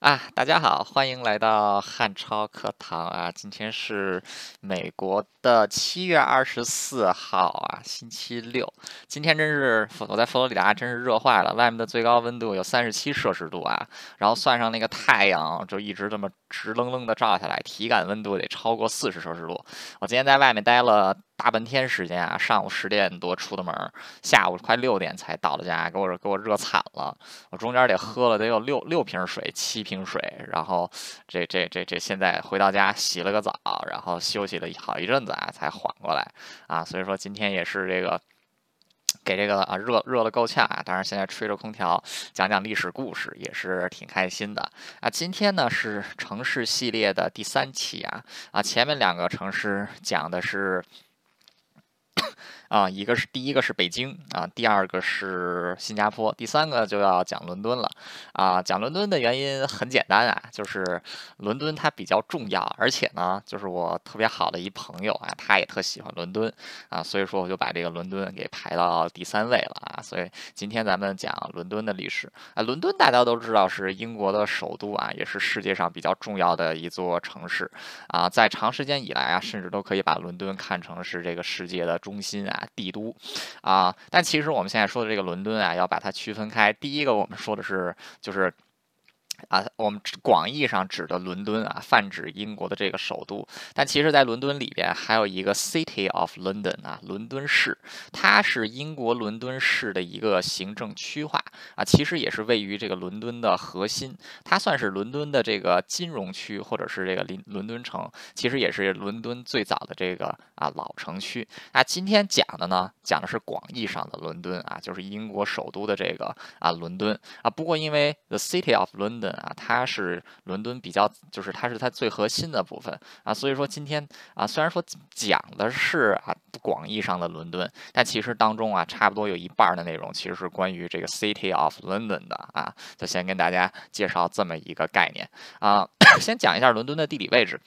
啊，大家好，欢迎来到汉超课堂啊！今天是美国的七月二十四号啊，星期六。今天真是我在佛罗里达，真是热坏了。外面的最高温度有三十七摄氏度啊，然后算上那个太阳，就一直这么直愣愣的照下来，体感温度得超过四十摄氏度。我今天在外面待了。大半天时间啊，上午十点多出的门，下午快六点才到了家，给我给我热惨了。我中间得喝了得有六六瓶水，七瓶水，然后这这这这现在回到家洗了个澡，然后休息了好一阵子啊，才缓过来啊。所以说今天也是这个给这个啊热热的够呛啊。当然现在吹着空调讲讲历史故事也是挺开心的啊。今天呢是城市系列的第三期啊啊，前面两个城市讲的是。啊，一个是第一个是北京啊，第二个是新加坡，第三个就要讲伦敦了啊。讲伦敦的原因很简单啊，就是伦敦它比较重要，而且呢，就是我特别好的一朋友啊，他也特喜欢伦敦啊，所以说我就把这个伦敦给排到第三位了啊。所以今天咱们讲伦敦的历史啊，伦敦大家都知道是英国的首都啊，也是世界上比较重要的一座城市啊，在长时间以来啊，甚至都可以把伦敦看成是这个世界的中心啊。帝都，啊，但其实我们现在说的这个伦敦啊，要把它区分开。第一个，我们说的是就是。啊，我们广义上指的伦敦啊，泛指英国的这个首都。但其实，在伦敦里边还有一个 City of London 啊，伦敦市，它是英国伦敦市的一个行政区划啊，其实也是位于这个伦敦的核心。它算是伦敦的这个金融区，或者是这个伦伦敦城，其实也是伦敦最早的这个啊老城区。那今天讲的呢，讲的是广义上的伦敦啊，就是英国首都的这个啊伦敦啊。不过因为 The City of London 啊，它是伦敦比较，就是它是它最核心的部分啊，所以说今天啊，虽然说讲的是啊广义上的伦敦，但其实当中啊，差不多有一半的内容其实是关于这个 City of London 的啊，就先跟大家介绍这么一个概念啊，先讲一下伦敦的地理位置。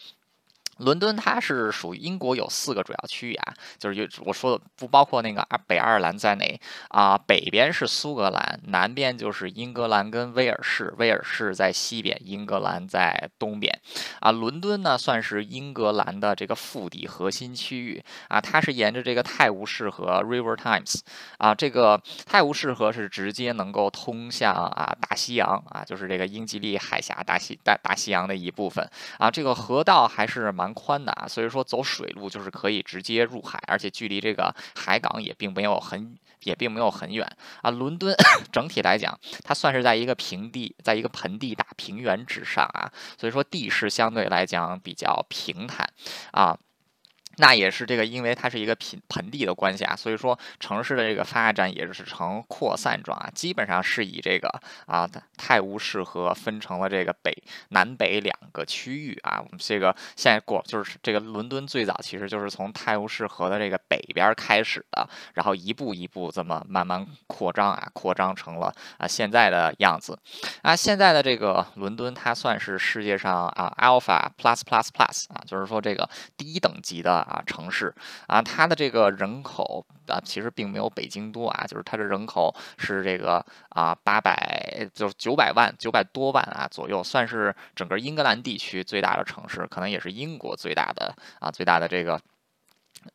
伦敦它是属于英国有四个主要区域啊，就是有我说的不包括那个北爱尔兰在内啊，北边是苏格兰，南边就是英格兰跟威尔士，威尔士在西边，英格兰在东边啊。伦敦呢算是英格兰的这个腹地核心区域啊，它是沿着这个泰晤士河 River Thames 啊，这个泰晤士河是直接能够通向啊大西洋啊，就是这个英吉利海峡大西大大西洋的一部分啊，这个河道还是蛮。宽的啊，所以说走水路就是可以直接入海，而且距离这个海港也并没有很也并没有很远啊。伦敦 整体来讲，它算是在一个平地，在一个盆地大平原之上啊，所以说地势相对来讲比较平坦啊。那也是这个，因为它是一个平盆地的关系啊，所以说城市的这个发展也是呈扩散状啊，基本上是以这个啊泰晤士河分成了这个北南北两个区域啊。我们这个现在过就是这个伦敦最早其实就是从泰晤士河的这个北边开始的，然后一步一步这么慢慢扩张啊，扩张成了啊现在的样子啊。现在的这个伦敦它算是世界上啊 Alpha Plus Plus Plus 啊，就是说这个第一等级的。啊，城市啊，它的这个人口啊，其实并没有北京多啊，就是它的人口是这个啊，八百就是九百万，九百多万啊左右，算是整个英格兰地区最大的城市，可能也是英国最大的啊，最大的这个。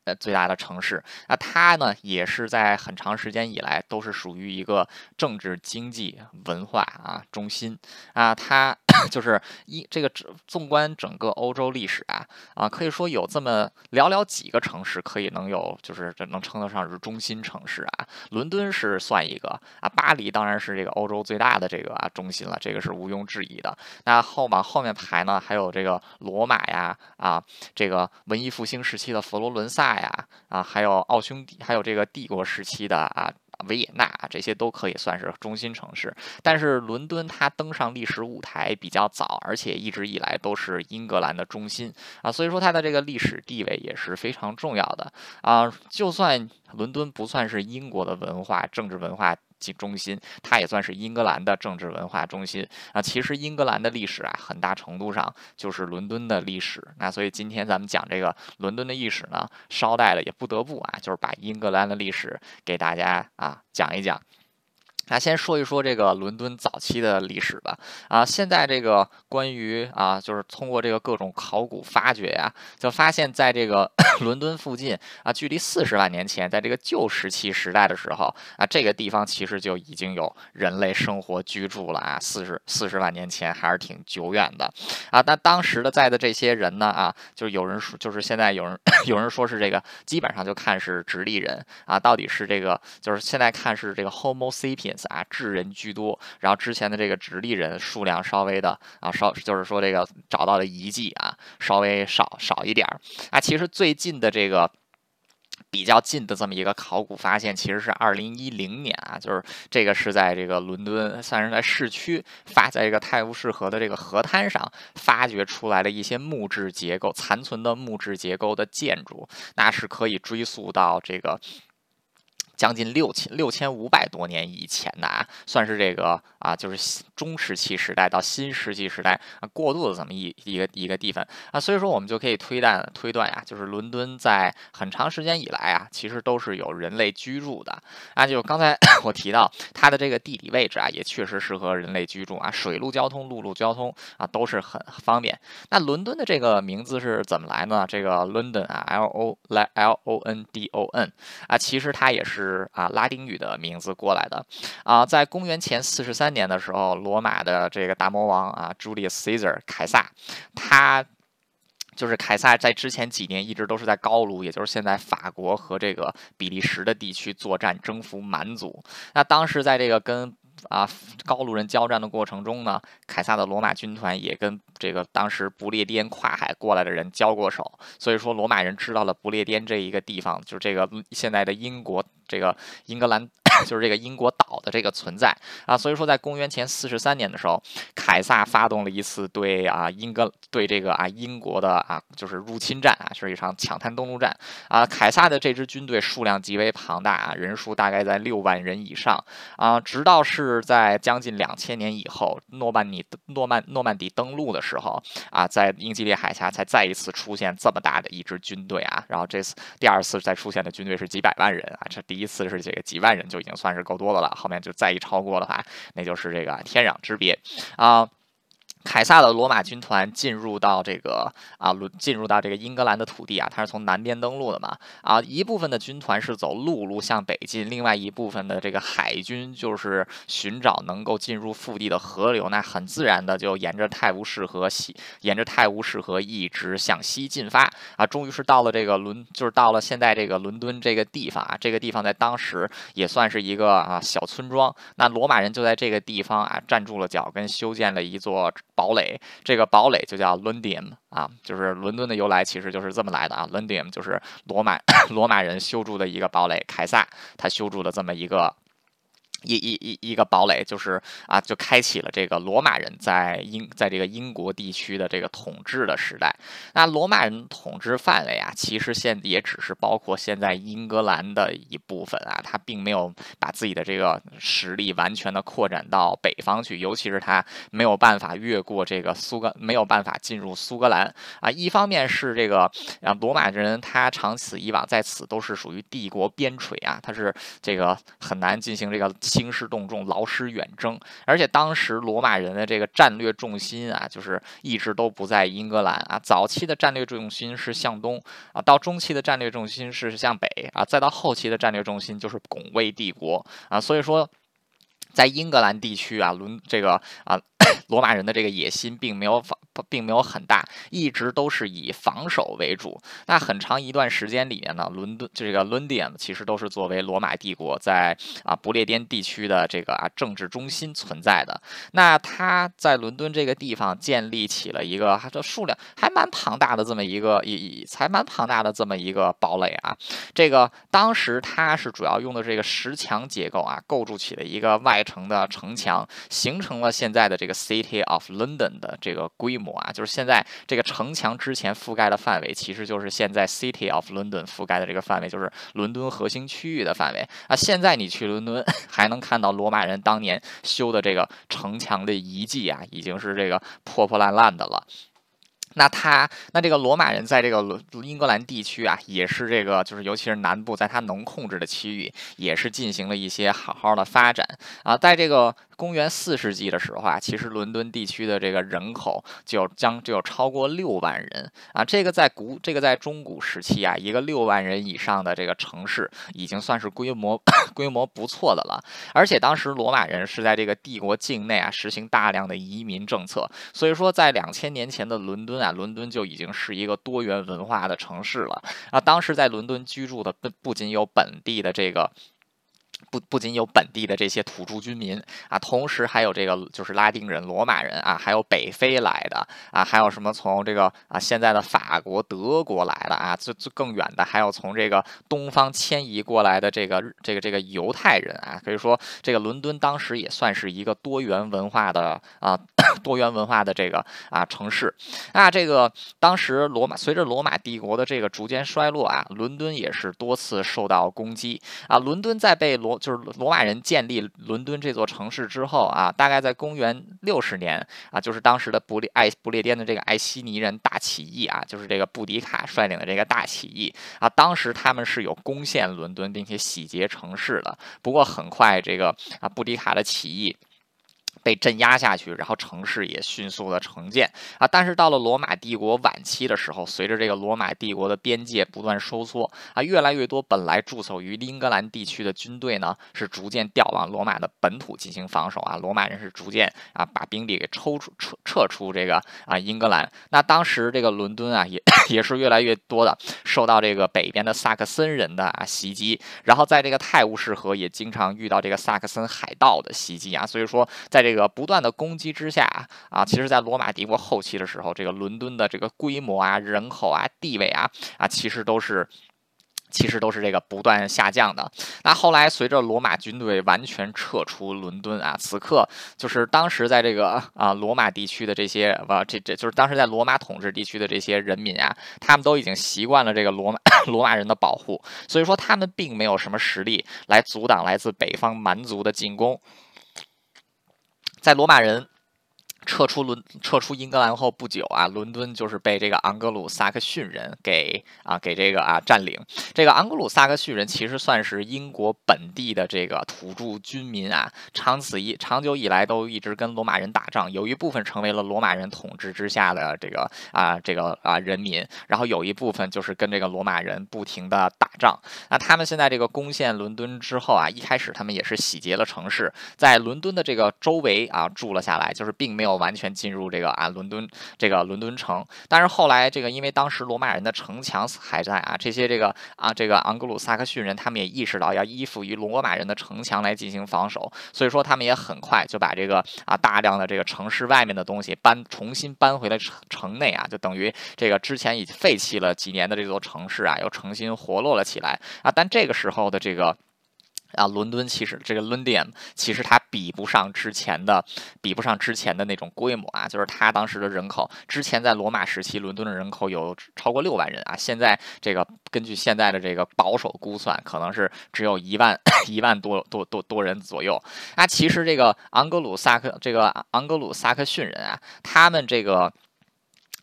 呃，最大的城市，那它呢，也是在很长时间以来都是属于一个政治、经济、文化啊中心啊。它 就是一这个纵观整个欧洲历史啊啊，可以说有这么寥寥几个城市可以能有，就是这能称得上是中心城市啊。伦敦是算一个啊，巴黎当然是这个欧洲最大的这个啊中心了，这个是毋庸置疑的。那后往后面排呢，还有这个罗马呀啊，这个文艺复兴时期的佛罗伦萨。萨呀啊，还有奥匈帝，还有这个帝国时期的啊维也纳，这些都可以算是中心城市。但是伦敦它登上历史舞台比较早，而且一直以来都是英格兰的中心啊，所以说它的这个历史地位也是非常重要的啊。就算伦敦不算是英国的文化、政治文化。中心，它也算是英格兰的政治文化中心啊。其实英格兰的历史啊，很大程度上就是伦敦的历史。那所以今天咱们讲这个伦敦的历史呢，捎带的也不得不啊，就是把英格兰的历史给大家啊讲一讲。那先说一说这个伦敦早期的历史吧。啊，现在这个关于啊，就是通过这个各种考古发掘呀，就发现在这个 伦敦附近啊，距离四十万年前，在这个旧石器时代的时候啊，这个地方其实就已经有人类生活居住了啊。四十四十万年前还是挺久远的啊。那当时的在的这些人呢啊，就是有人说，就是现在有人 有人说是这个，基本上就看是直立人啊，到底是这个，就是现在看是这个 Homo sapien 啊，智人居多，然后之前的这个直立人数量稍微的啊稍，就是说这个找到的遗迹啊稍微少少一点儿啊。其实最近的这个比较近的这么一个考古发现，其实是二零一零年啊，就是这个是在这个伦敦，算是在市区发在这个泰晤士河的这个河滩上发掘出来的一些木质结构残存的木质结构的建筑，那是可以追溯到这个。将近六千六千五百多年以前呐啊，算是这个啊，就是中石器时代到新石器时代啊过渡的这么一一个一个地方啊，所以说我们就可以推断推断呀，就是伦敦在很长时间以来啊，其实都是有人类居住的啊。就刚才 我提到它的这个地理位置啊，也确实适合人类居住啊，水陆交通、陆路交通啊都是很方便。那伦敦的这个名字是怎么来呢？这个 London 啊，L O L O N D O N 啊，其实它也。是啊，拉丁语的名字过来的啊，在公元前四十三三年的时候，罗马的这个大魔王啊，Julius Caesar 凯撒，他就是凯撒，在之前几年一直都是在高卢，也就是现在法国和这个比利时的地区作战，征服蛮族。那当时在这个跟啊高卢人交战的过程中呢，凯撒的罗马军团也跟这个当时不列颠跨海过来的人交过手，所以说罗马人知道了不列颠这一个地方，就是这个现在的英国。这个英格兰就是这个英国岛的这个存在啊，所以说在公元前四十三年的时候，凯撒发动了一次对啊英格对这个啊英国的啊就是入侵战啊，是一场抢滩登陆战啊。凯撒的这支军队数量极为庞大啊，人数大概在六万人以上啊。直到是在将近两千年以后，诺曼底诺曼诺曼底登陆的时候啊，在英吉利海峡才再一次出现这么大的一支军队啊。然后这次第二次再出现的军队是几百万人啊，这第。一次是这个几万人就经算是够多的了，后面就再一超过的话，那就是这个天壤之别啊。凯撒的罗马军团进入到这个啊，进入到这个英格兰的土地啊，他是从南边登陆的嘛啊，一部分的军团是走陆路向北进，另外一部分的这个海军就是寻找能够进入腹地的河流，那很自然的就沿着泰晤士河西，沿着泰晤士河一直向西进发啊，终于是到了这个伦，就是到了现在这个伦敦这个地方啊，这个地方在当时也算是一个啊小村庄，那罗马人就在这个地方啊站住了脚跟，修建了一座。堡垒，这个堡垒就叫 london 啊，就是伦敦的由来，其实就是这么来的啊。london 就是罗马 罗马人修筑的一个堡垒，凯撒他修筑的这么一个。一一一一个堡垒，就是啊，就开启了这个罗马人在英在这个英国地区的这个统治的时代。那罗马人统治范围啊，其实现也只是包括现在英格兰的一部分啊，他并没有把自己的这个实力完全的扩展到北方去，尤其是他没有办法越过这个苏格，没有办法进入苏格兰啊。一方面是这个啊，罗马人他长此以往在此都是属于帝国边陲啊，他是这个很难进行这个。兴师动众，劳师远征，而且当时罗马人的这个战略重心啊，就是一直都不在英格兰啊。早期的战略重心是向东啊，到中期的战略重心是向北啊，再到后期的战略重心就是拱卫帝国啊。所以说，在英格兰地区啊，伦这个啊。罗马人的这个野心并没有防，并没有很大，一直都是以防守为主。那很长一段时间里面呢，伦敦这个伦敦其实都是作为罗马帝国在啊不列颠地区的这个啊政治中心存在的。那他在伦敦这个地方建立起了一个，这数量还蛮庞大的这么一个一才蛮庞大的这么一个堡垒啊。这个当时他是主要用的这个石墙结构啊，构筑起了一个外城的城墙，形成了现在的这个。City of London 的这个规模啊，就是现在这个城墙之前覆盖的范围，其实就是现在 City of London 覆盖的这个范围，就是伦敦核心区域的范围啊。现在你去伦敦，还能看到罗马人当年修的这个城墙的遗迹啊，已经是这个破破烂烂的了。那他，那这个罗马人在这个英格兰地区啊，也是这个，就是尤其是南部，在他能控制的区域，也是进行了一些好好的发展啊，在这个。公元四世纪的时候啊，其实伦敦地区的这个人口就将就有超过六万人啊。这个在古这个在中古时期啊，一个六万人以上的这个城市已经算是规模 规模不错的了。而且当时罗马人是在这个帝国境内啊实行大量的移民政策，所以说在两千年前的伦敦啊，伦敦就已经是一个多元文化的城市了啊。当时在伦敦居住的不不仅有本地的这个。不不仅有本地的这些土著居民啊，同时还有这个就是拉丁人、罗马人啊，还有北非来的啊，还有什么从这个啊现在的法国、德国来的啊，最最更远的还有从这个东方迁移过来的这个这个这个犹太人啊，可以说这个伦敦当时也算是一个多元文化的啊 多元文化的这个啊城市。那这个当时罗马随着罗马帝国的这个逐渐衰落啊，伦敦也是多次受到攻击啊，伦敦在被罗就是罗马人建立伦敦这座城市之后啊，大概在公元六十年啊，就是当时的不列爱不列颠的这个爱希尼人大起义啊，就是这个布迪卡率领的这个大起义啊，当时他们是有攻陷伦敦并且洗劫城市的。不过很快这个啊布迪卡的起义。被镇压下去，然后城市也迅速的重建啊！但是到了罗马帝国晚期的时候，随着这个罗马帝国的边界不断收缩啊，越来越多本来驻守于英格兰地区的军队呢，是逐渐调往罗马的本土进行防守啊。罗马人是逐渐啊把兵力给抽出撤撤出这个啊英格兰。那当时这个伦敦啊，也 也是越来越多的受到这个北边的萨克森人的啊袭击，然后在这个泰晤士河也经常遇到这个萨克森海盗的袭击啊。所以说，在这这个不断的攻击之下啊，其实，在罗马帝国后期的时候，这个伦敦的这个规模啊、人口啊、地位啊啊，其实都是。其实都是这个不断下降的。那后来随着罗马军队完全撤出伦敦啊，此刻就是当时在这个啊罗马地区的这些啊这这就是当时在罗马统治地区的这些人民啊，他们都已经习惯了这个罗马 罗马人的保护，所以说他们并没有什么实力来阻挡来自北方蛮族的进攻。在罗马人。撤出伦撤出英格兰后不久啊，伦敦就是被这个昂格鲁萨克逊人给啊给这个啊占领。这个昂格鲁萨克逊人其实算是英国本地的这个土著居民啊，长此以长久以来都一直跟罗马人打仗，有一部分成为了罗马人统治之下的这个啊这个啊人民，然后有一部分就是跟这个罗马人不停的打仗。那他们现在这个攻陷伦敦之后啊，一开始他们也是洗劫了城市，在伦敦的这个周围啊住了下来，就是并没有。完全进入这个啊伦敦这个伦敦城，但是后来这个因为当时罗马人的城墙还在啊，这些这个啊这个昂格鲁萨克逊人他们也意识到要依附于罗马人的城墙来进行防守，所以说他们也很快就把这个啊大量的这个城市外面的东西搬重新搬回了城城内啊，就等于这个之前已废弃了几年的这座城市啊又重新活络了起来啊，但这个时候的这个。啊，伦敦其实这个伦敦其实它比不上之前的，比不上之前的那种规模啊。就是它当时的人口，之前在罗马时期，伦敦的人口有超过六万人啊。现在这个根据现在的这个保守估算，可能是只有一万一万多多多多人左右。啊，其实这个昂格鲁萨克这个昂格鲁萨克逊人啊，他们这个。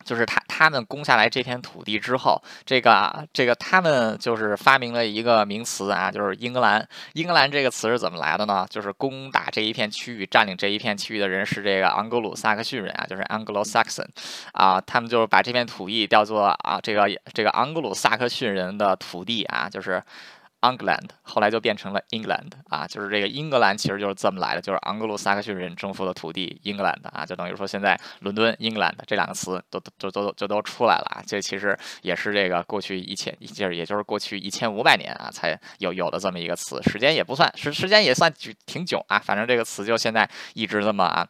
就是他，他们攻下来这片土地之后，这个这个他们就是发明了一个名词啊，就是英格兰。英格兰这个词是怎么来的呢？就是攻打这一片区域、占领这一片区域的人是这个昂格鲁萨克逊人啊，就是 Anglo-Saxon 啊，他们就是把这片土地叫做啊，这个这个昂格鲁萨克逊人的土地啊，就是。England 后来就变成了 England 啊，就是这个英格兰其实就是这么来的，就是昂格鲁萨克逊人征服的土地 England 啊，就等于说现在伦敦 England 这两个词都都都就都出来了啊，这其实也是这个过去一千，就是也就是过去一千五百年啊才有有的这么一个词，时间也不算时时间也算挺久啊，反正这个词就现在一直这么啊。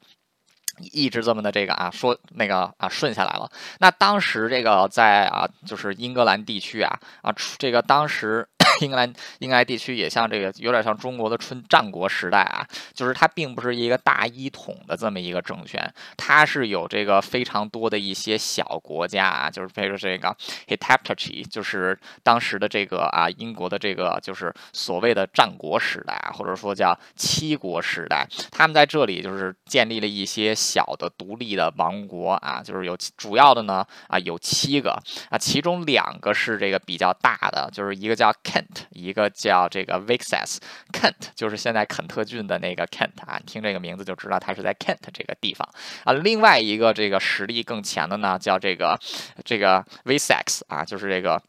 一直这么的这个啊，说那个啊顺下来了。那当时这个在啊，就是英格兰地区啊啊，这个当时 英格兰英格兰地区也像这个有点像中国的春战国时代啊，就是它并不是一个大一统的这么一个政权，它是有这个非常多的一些小国家啊，就是比如说这个 Heptarchy，就是当时的这个啊英国的这个就是所谓的战国时代啊，或者说叫七国时代，他们在这里就是建立了一些小的独立的王国啊，就是有主要的呢啊有七个。啊，其中两个是这个比较大的，就是一个叫 Kent，一个叫这个 Vixas。Kent 就是现在肯特郡的那个 Kent 啊，听这个名字就知道它是在 Kent 这个地方啊。另外一个这个实力更强的呢，叫这个这个 Vixas 啊，就是这个。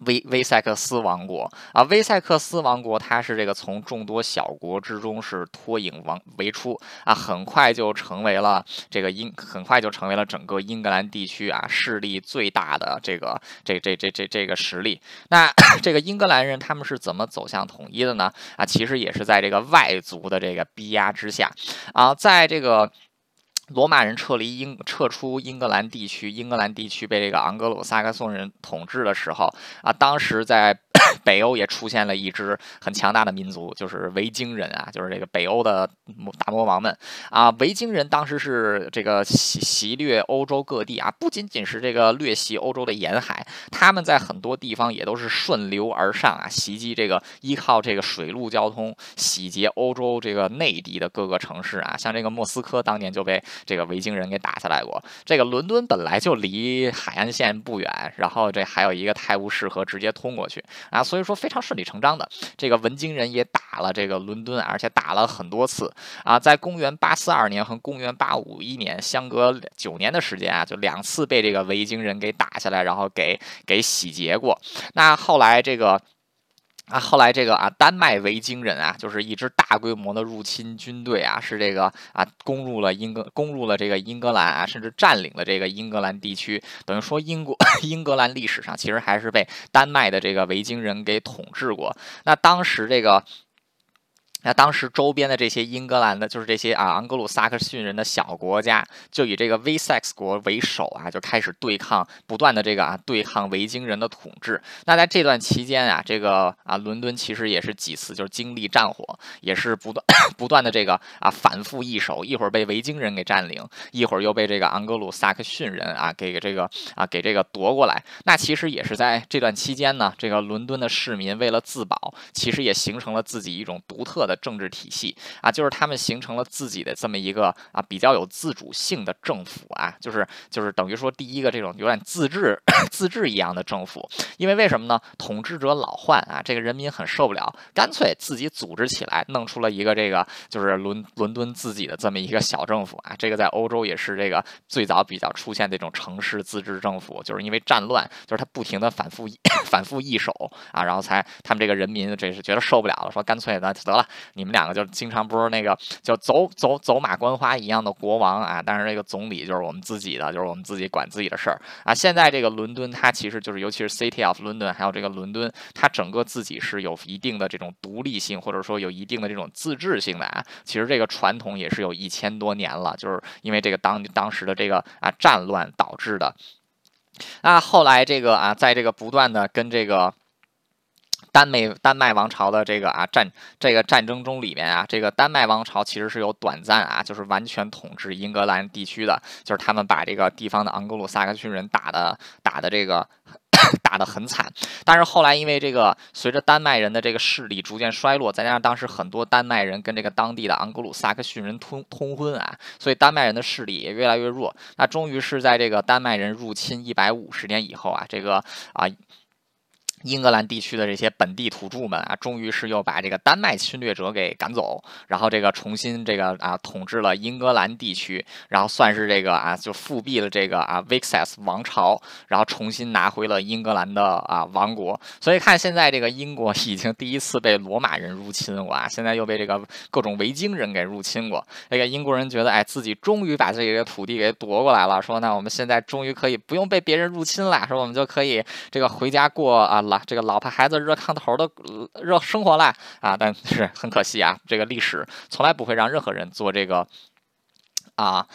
威威塞克斯王国啊，威塞克斯王国，它是这个从众多小国之中是脱颖王为出啊，很快就成为了这个英，很快就成为了整个英格兰地区啊势力最大的这个这这这这这个实力。那 这个英格兰人他们是怎么走向统一的呢？啊，其实也是在这个外族的这个逼压之下啊，在这个。罗马人撤离英撤出英格兰地区，英格兰地区被这个昂格鲁萨克松人统治的时候啊，当时在北欧也出现了一支很强大的民族，就是维京人啊，就是这个北欧的大魔王们啊。维京人当时是这个袭袭掠欧洲各地啊，不仅仅是这个掠袭欧洲的沿海，他们在很多地方也都是顺流而上啊，袭击这个依靠这个水陆交通洗劫欧洲这个内地的各个城市啊，像这个莫斯科当年就被。这个维京人给打下来过。这个伦敦本来就离海岸线不远，然后这还有一个泰晤士河直接通过去啊，所以说非常顺理成章的，这个文京人也打了这个伦敦，而且打了很多次啊。在公元八四二年和公元八五一年相隔九年的时间啊，就两次被这个维京人给打下来，然后给给洗劫过。那后来这个。啊，后来这个啊，丹麦维京人啊，就是一支大规模的入侵军队啊，是这个啊，攻入了英格，攻入了这个英格兰啊，甚至占领了这个英格兰地区。等于说，英国 英格兰历史上其实还是被丹麦的这个维京人给统治过。那当时这个。那当时周边的这些英格兰的，就是这些啊昂格鲁萨克逊人的小国家，就以这个 Wessex 国为首啊，就开始对抗，不断的这个啊对抗维京人的统治。那在这段期间啊，这个啊伦敦其实也是几次就是经历战火，也是不断 不断的这个啊反复易手，一会儿被维京人给占领，一会儿又被这个昂格鲁萨克逊人啊给这个啊给这个夺过来。那其实也是在这段期间呢，这个伦敦的市民为了自保，其实也形成了自己一种独特的。政治体系啊，就是他们形成了自己的这么一个啊比较有自主性的政府啊，就是就是等于说第一个这种有点自治 自治一样的政府，因为为什么呢？统治者老换啊，这个人民很受不了，干脆自己组织起来，弄出了一个这个就是伦伦敦自己的这么一个小政府啊。这个在欧洲也是这个最早比较出现这种城市自治政府，就是因为战乱，就是他不停的反复 反复易手啊，然后才他们这个人民这是觉得受不了了，说干脆那得了。你们两个就经常不是那个就走走走马观花一样的国王啊，但是这个总理就是我们自己的，就是我们自己管自己的事儿啊。现在这个伦敦，它其实就是尤其是 City of London，还有这个伦敦，它整个自己是有一定的这种独立性，或者说有一定的这种自治性的啊。其实这个传统也是有一千多年了，就是因为这个当当时的这个啊战乱导致的。那后来这个啊，在这个不断的跟这个。丹麦丹麦王朝的这个啊战这个战争中里面啊，这个丹麦王朝其实是有短暂啊，就是完全统治英格兰地区的，就是他们把这个地方的昂格鲁萨克逊人打的打的这个 打得很惨。但是后来因为这个随着丹麦人的这个势力逐渐衰落，再加上当时很多丹麦人跟这个当地的昂格鲁萨克逊人通通婚啊，所以丹麦人的势力也越来越弱。那终于是在这个丹麦人入侵一百五十年以后啊，这个啊。英格兰地区的这些本地土著们啊，终于是又把这个丹麦侵略者给赶走，然后这个重新这个啊统治了英格兰地区，然后算是这个啊就复辟了这个啊 Vixas 王朝，然后重新拿回了英格兰的啊王国。所以看现在这个英国已经第一次被罗马人入侵过，现在又被这个各种维京人给入侵过。这个英国人觉得哎自己终于把这个土地给夺过来了，说那我们现在终于可以不用被别人入侵了，说我们就可以这个回家过啊老。啊这个老婆孩子热炕头的热生活了啊，但是很可惜啊，这个历史从来不会让任何人做这个啊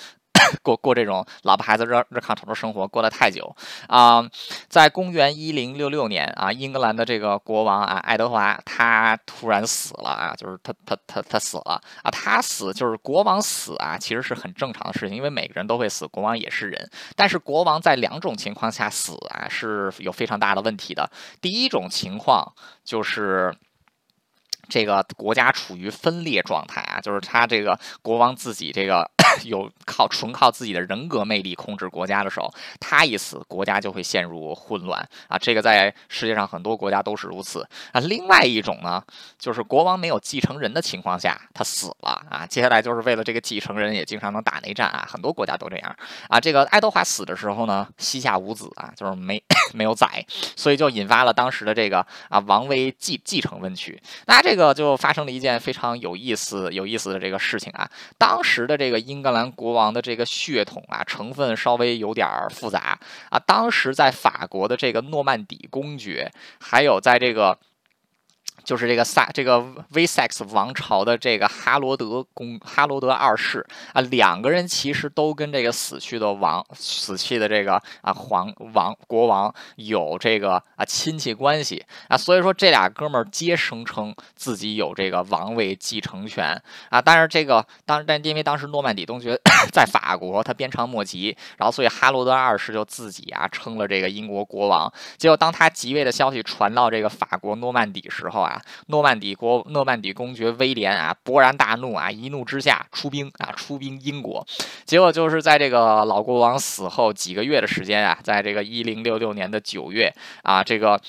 过过这种老婆孩子热热炕头的生活过得太久啊。在公元一零六六年啊，英格兰的这个国王啊，爱德华他突然死了啊，就是他他他他死了啊，他死就是国王死啊，其实是很正常的事情，因为每个人都会死，国王也是人。但是国王在两种情况下死啊，是有非常大的问题的。第一种情况就是。这个国家处于分裂状态就是他这个国王自己这个 有靠纯靠自己的人格魅力控制国家的时候，他一死，国家就会陷入混乱啊。这个在世界上很多国家都是如此啊。另外一种呢，就是国王没有继承人的情况下，他死了啊。接下来就是为了这个继承人，也经常能打内战啊。很多国家都这样啊。这个爱德华死的时候呢，膝下无子啊，就是没 没有崽，所以就引发了当时的这个啊王位继继承问题。那。这个就发生了一件非常有意思、有意思的这个事情啊。当时的这个英格兰国王的这个血统啊，成分稍微有点复杂啊。当时在法国的这个诺曼底公爵，还有在这个。就是这个萨这个威塞克斯王朝的这个哈罗德公哈罗德二世啊，两个人其实都跟这个死去的王死去的这个啊皇王国王有这个啊亲戚关系啊，所以说这俩哥们儿皆声称自己有这个王位继承权啊。但是这个当但因为当时诺曼底公爵 在法国，他鞭长莫及，然后所以哈罗德二世就自己啊称了这个英国国王。结果当他即位的消息传到这个法国诺曼底时候啊。啊诺曼底国诺曼底公爵威廉啊，勃然大怒啊，一怒之下出兵啊，出兵英国。结果就是在这个老国王死后几个月的时间啊，在这个一零六六年的九月啊，这个。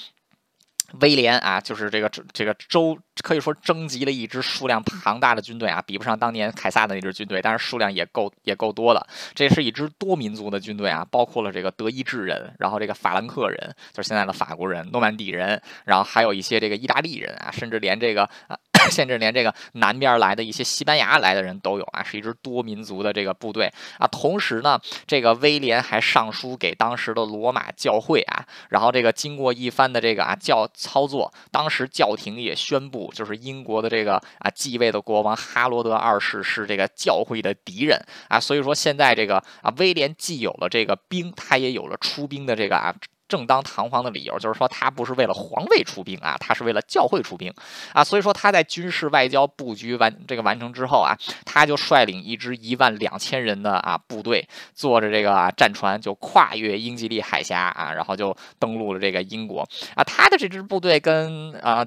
威廉啊，就是这个这个州可以说征集了一支数量庞大的军队啊，比不上当年凯撒的那支军队，但是数量也够也够多的。这是一支多民族的军队啊，包括了这个德意志人，然后这个法兰克人，就是现在的法国人，诺曼底人，然后还有一些这个意大利人啊，甚至连这个啊。甚至连这个南边来的一些西班牙来的人都有啊，是一支多民族的这个部队啊。同时呢，这个威廉还上书给当时的罗马教会啊，然后这个经过一番的这个啊教操作，当时教廷也宣布，就是英国的这个啊继位的国王哈罗德二世是这个教会的敌人啊。所以说现在这个啊威廉既有了这个兵，他也有了出兵的这个啊。正当堂皇的理由就是说，他不是为了皇位出兵啊，他是为了教会出兵啊。所以说他在军事外交布局完这个完成之后啊，他就率领一支一万两千人的啊部队，坐着这个战船就跨越英吉利海峡啊，然后就登陆了这个英国啊。他的这支部队跟啊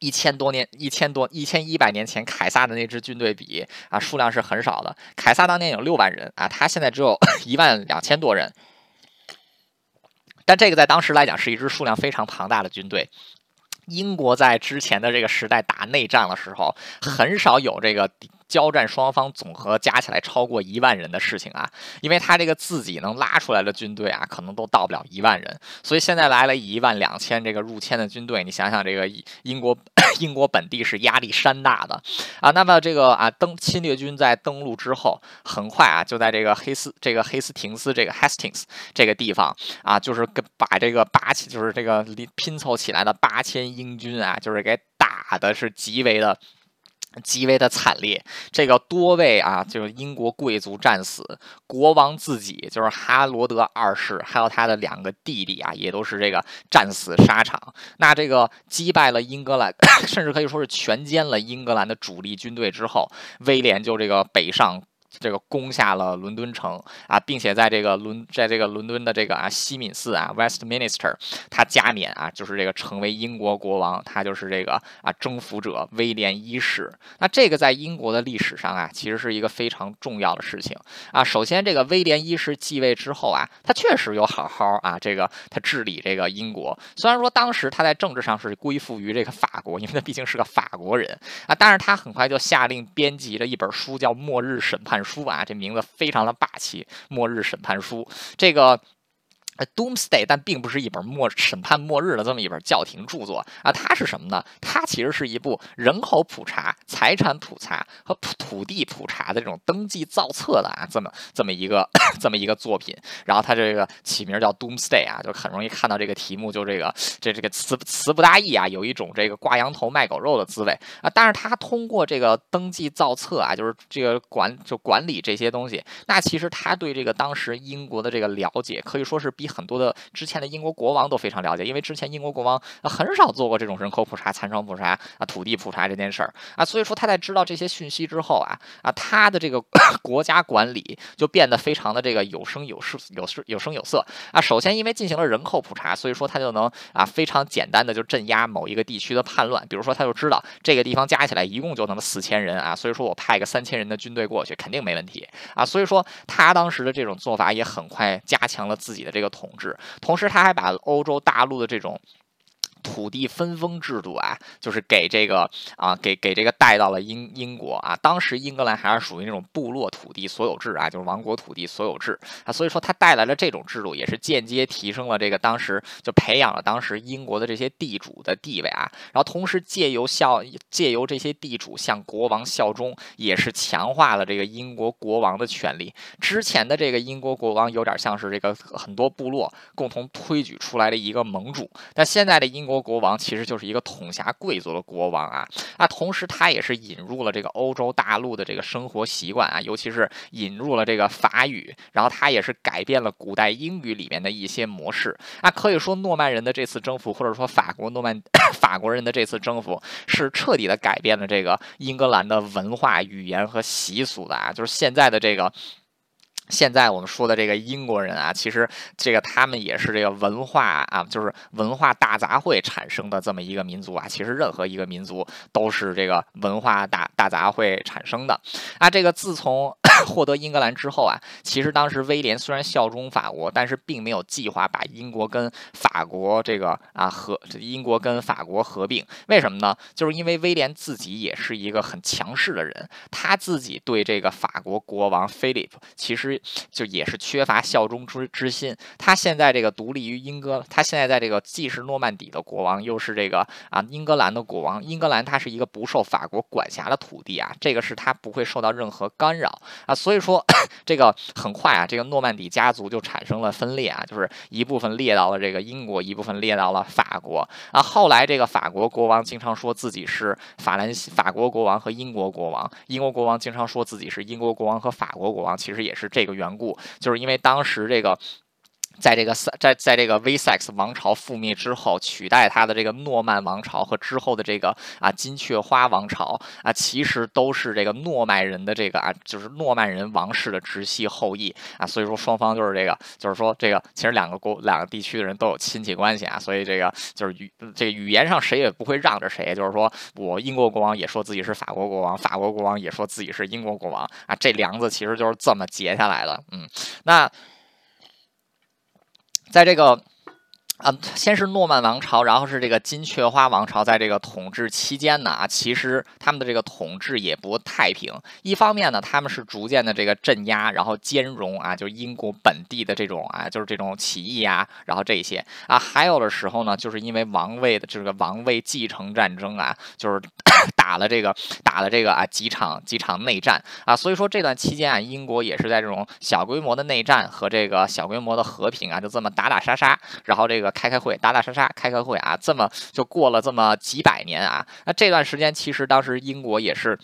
一千多年、一千多、一千一百年前凯撒的那支军队比啊，数量是很少的。凯撒当年有六万人啊，他现在只有一万两千多人。但这个在当时来讲是一支数量非常庞大的军队。英国在之前的这个时代打内战的时候，很少有这个。交战双方总和加起来超过一万人的事情啊，因为他这个自己能拉出来的军队啊，可能都到不了一万人，所以现在来了一万两千这个入侵的军队，你想想这个英国 英国本地是压力山大的啊。那么这个啊登侵略军在登陆之后，很快啊就在这个黑斯这个黑斯廷斯这个 Hastings 这个地方啊，就是跟把这个八千就是这个拼凑起来的八千英军啊，就是给打的是极为的。极为的惨烈，这个多位啊，就是英国贵族战死，国王自己就是哈罗德二世，还有他的两个弟弟啊，也都是这个战死沙场。那这个击败了英格兰，甚至可以说是全歼了英格兰的主力军队之后，威廉就这个北上。这个攻下了伦敦城啊，并且在这个伦，在这个伦敦的这个啊西敏寺啊 Westminster，他加冕啊，就是这个成为英国国王，他就是这个啊征服者威廉一世。那这个在英国的历史上啊，其实是一个非常重要的事情啊。首先，这个威廉一世继位之后啊，他确实有好好啊，这个他治理这个英国。虽然说当时他在政治上是归附于这个法国，因为他毕竟是个法国人啊，但是他很快就下令编辑了一本书，叫《末日审判》。书啊，这名字非常的霸气，《末日审判书》这个。Doomsday，但并不是一本末审判末日的这么一本教廷著作啊，它是什么呢？它其实是一部人口普查、财产普查和土地普查的这种登记造册的啊，这么这么一个 这么一个作品。然后它这个起名叫 Doomsday 啊，就很容易看到这个题目，就这个这这个词词不达意啊，有一种这个挂羊头卖狗肉的滋味啊。但是它通过这个登记造册啊，就是这个管就管理这些东西，那其实他对这个当时英国的这个了解，可以说是比。很多的之前的英国国王都非常了解，因为之前英国国王很少做过这种人口普查、残城普查啊、土地普查这件事儿啊，所以说他在知道这些讯息之后啊啊，他的这个 国家管理就变得非常的这个有声有势、有势有声有色啊。首先，因为进行了人口普查，所以说他就能啊非常简单的就镇压某一个地区的叛乱。比如说，他就知道这个地方加起来一共就那么四千人啊，所以说我派个三千人的军队过去肯定没问题啊。所以说他当时的这种做法也很快加强了自己的这个。统治，同时他还把欧洲大陆的这种。土地分封制度啊，就是给这个啊，给给这个带到了英英国啊。当时英格兰还是属于那种部落土地所有制啊，就是王国土地所有制啊。所以说他带来了这种制度，也是间接提升了这个当时就培养了当时英国的这些地主的地位啊。然后同时借由效借由这些地主向国王效忠，也是强化了这个英国国王的权利。之前的这个英国国王有点像是这个很多部落共同推举出来的一个盟主，但现在的英国。国王其实就是一个统辖贵族的国王啊，那，同时他也是引入了这个欧洲大陆的这个生活习惯啊，尤其是引入了这个法语，然后他也是改变了古代英语里面的一些模式啊，可以说诺曼人的这次征服，或者说法国诺曼 法国人的这次征服，是彻底的改变了这个英格兰的文化、语言和习俗的啊，就是现在的这个。现在我们说的这个英国人啊，其实这个他们也是这个文化啊，就是文化大杂烩产生的这么一个民族啊。其实任何一个民族都是这个文化大大杂烩产生的啊。这个自从 获得英格兰之后啊，其实当时威廉虽然效忠法国，但是并没有计划把英国跟法国这个啊合英国跟法国合并。为什么呢？就是因为威廉自己也是一个很强势的人，他自己对这个法国国王菲利普其实。就也是缺乏效忠之之心。他现在这个独立于英格，他现在在这个既是诺曼底的国王，又是这个啊英格兰的国王。英格兰它是一个不受法国管辖的土地啊，这个是他不会受到任何干扰啊。所以说这个很快啊，这个诺曼底家族就产生了分裂啊，就是一部分列到了这个英国，一部分列到了法国啊。后来这个法国国王经常说自己是法兰西法国国王和英国国王，英国国王经常说自己是英国国王和法国国王，其实也是这。这个缘故，就是因为当时这个。在这个在在这个 v s e x 王朝覆灭之后，取代他的这个诺曼王朝和之后的这个啊金雀花王朝啊，其实都是这个诺曼人的这个啊，就是诺曼人王室的直系后裔啊，所以说双方就是这个，就是说这个其实两个国两个地区的人都有亲戚关系啊，所以这个就是语这个语言上谁也不会让着谁，就是说我英国国王也说自己是法国国王，法国国王也说自己是英国国王啊，这梁子其实就是这么结下来的，嗯，那。在这个。啊，先是诺曼王朝，然后是这个金雀花王朝，在这个统治期间呢，啊，其实他们的这个统治也不太平。一方面呢，他们是逐渐的这个镇压，然后兼容啊，就是英国本地的这种啊，就是这种起义啊，然后这些啊，还有的时候呢，就是因为王位的这个王位继承战争啊，就是打了这个打了这个啊几场几场内战啊，所以说这段期间啊，英国也是在这种小规模的内战和这个小规模的和平啊，就这么打打杀杀，然后这个。开开会，打打杀杀，开开会啊，这么就过了这么几百年啊。那这段时间，其实当时英国也是，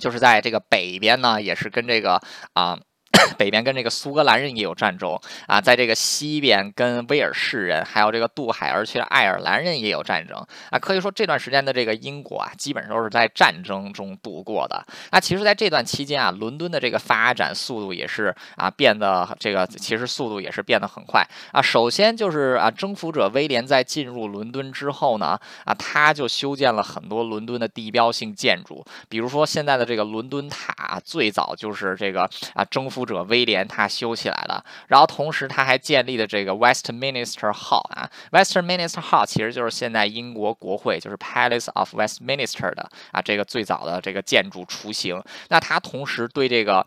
就是在这个北边呢，也是跟这个啊。北边跟这个苏格兰人也有战争啊，在这个西边跟威尔士人，还有这个渡海而去的爱尔兰人也有战争啊。可以说这段时间的这个英国啊，基本上都是在战争中度过的。那其实，在这段期间啊，伦敦的这个发展速度也是啊变得这个其实速度也是变得很快啊。首先就是啊，征服者威廉在进入伦敦之后呢啊，他就修建了很多伦敦的地标性建筑，比如说现在的这个伦敦塔，最早就是这个啊征服。者威廉他修起来了，然后同时他还建立了这个 Westminster Hall 啊，Westminster Hall 其实就是现在英国国会，就是 Palace of Westminster 的啊这个最早的这个建筑雏形。那他同时对这个。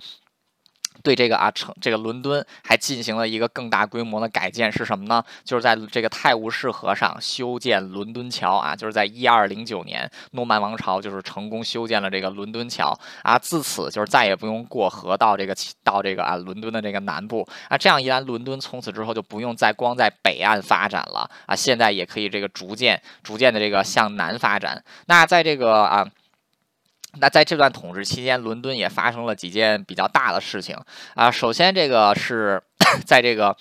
对这个啊，城这个伦敦还进行了一个更大规模的改建，是什么呢？就是在这个泰晤士河上修建伦敦桥啊，就是在一二零九年，诺曼王朝就是成功修建了这个伦敦桥啊，自此就是再也不用过河到这个到这个啊伦敦的这个南部啊，这样一来，伦敦从此之后就不用再光在北岸发展了啊，现在也可以这个逐渐逐渐的这个向南发展。那在这个啊。那在这段统治期间，伦敦也发生了几件比较大的事情啊。首先，这个是 在这个。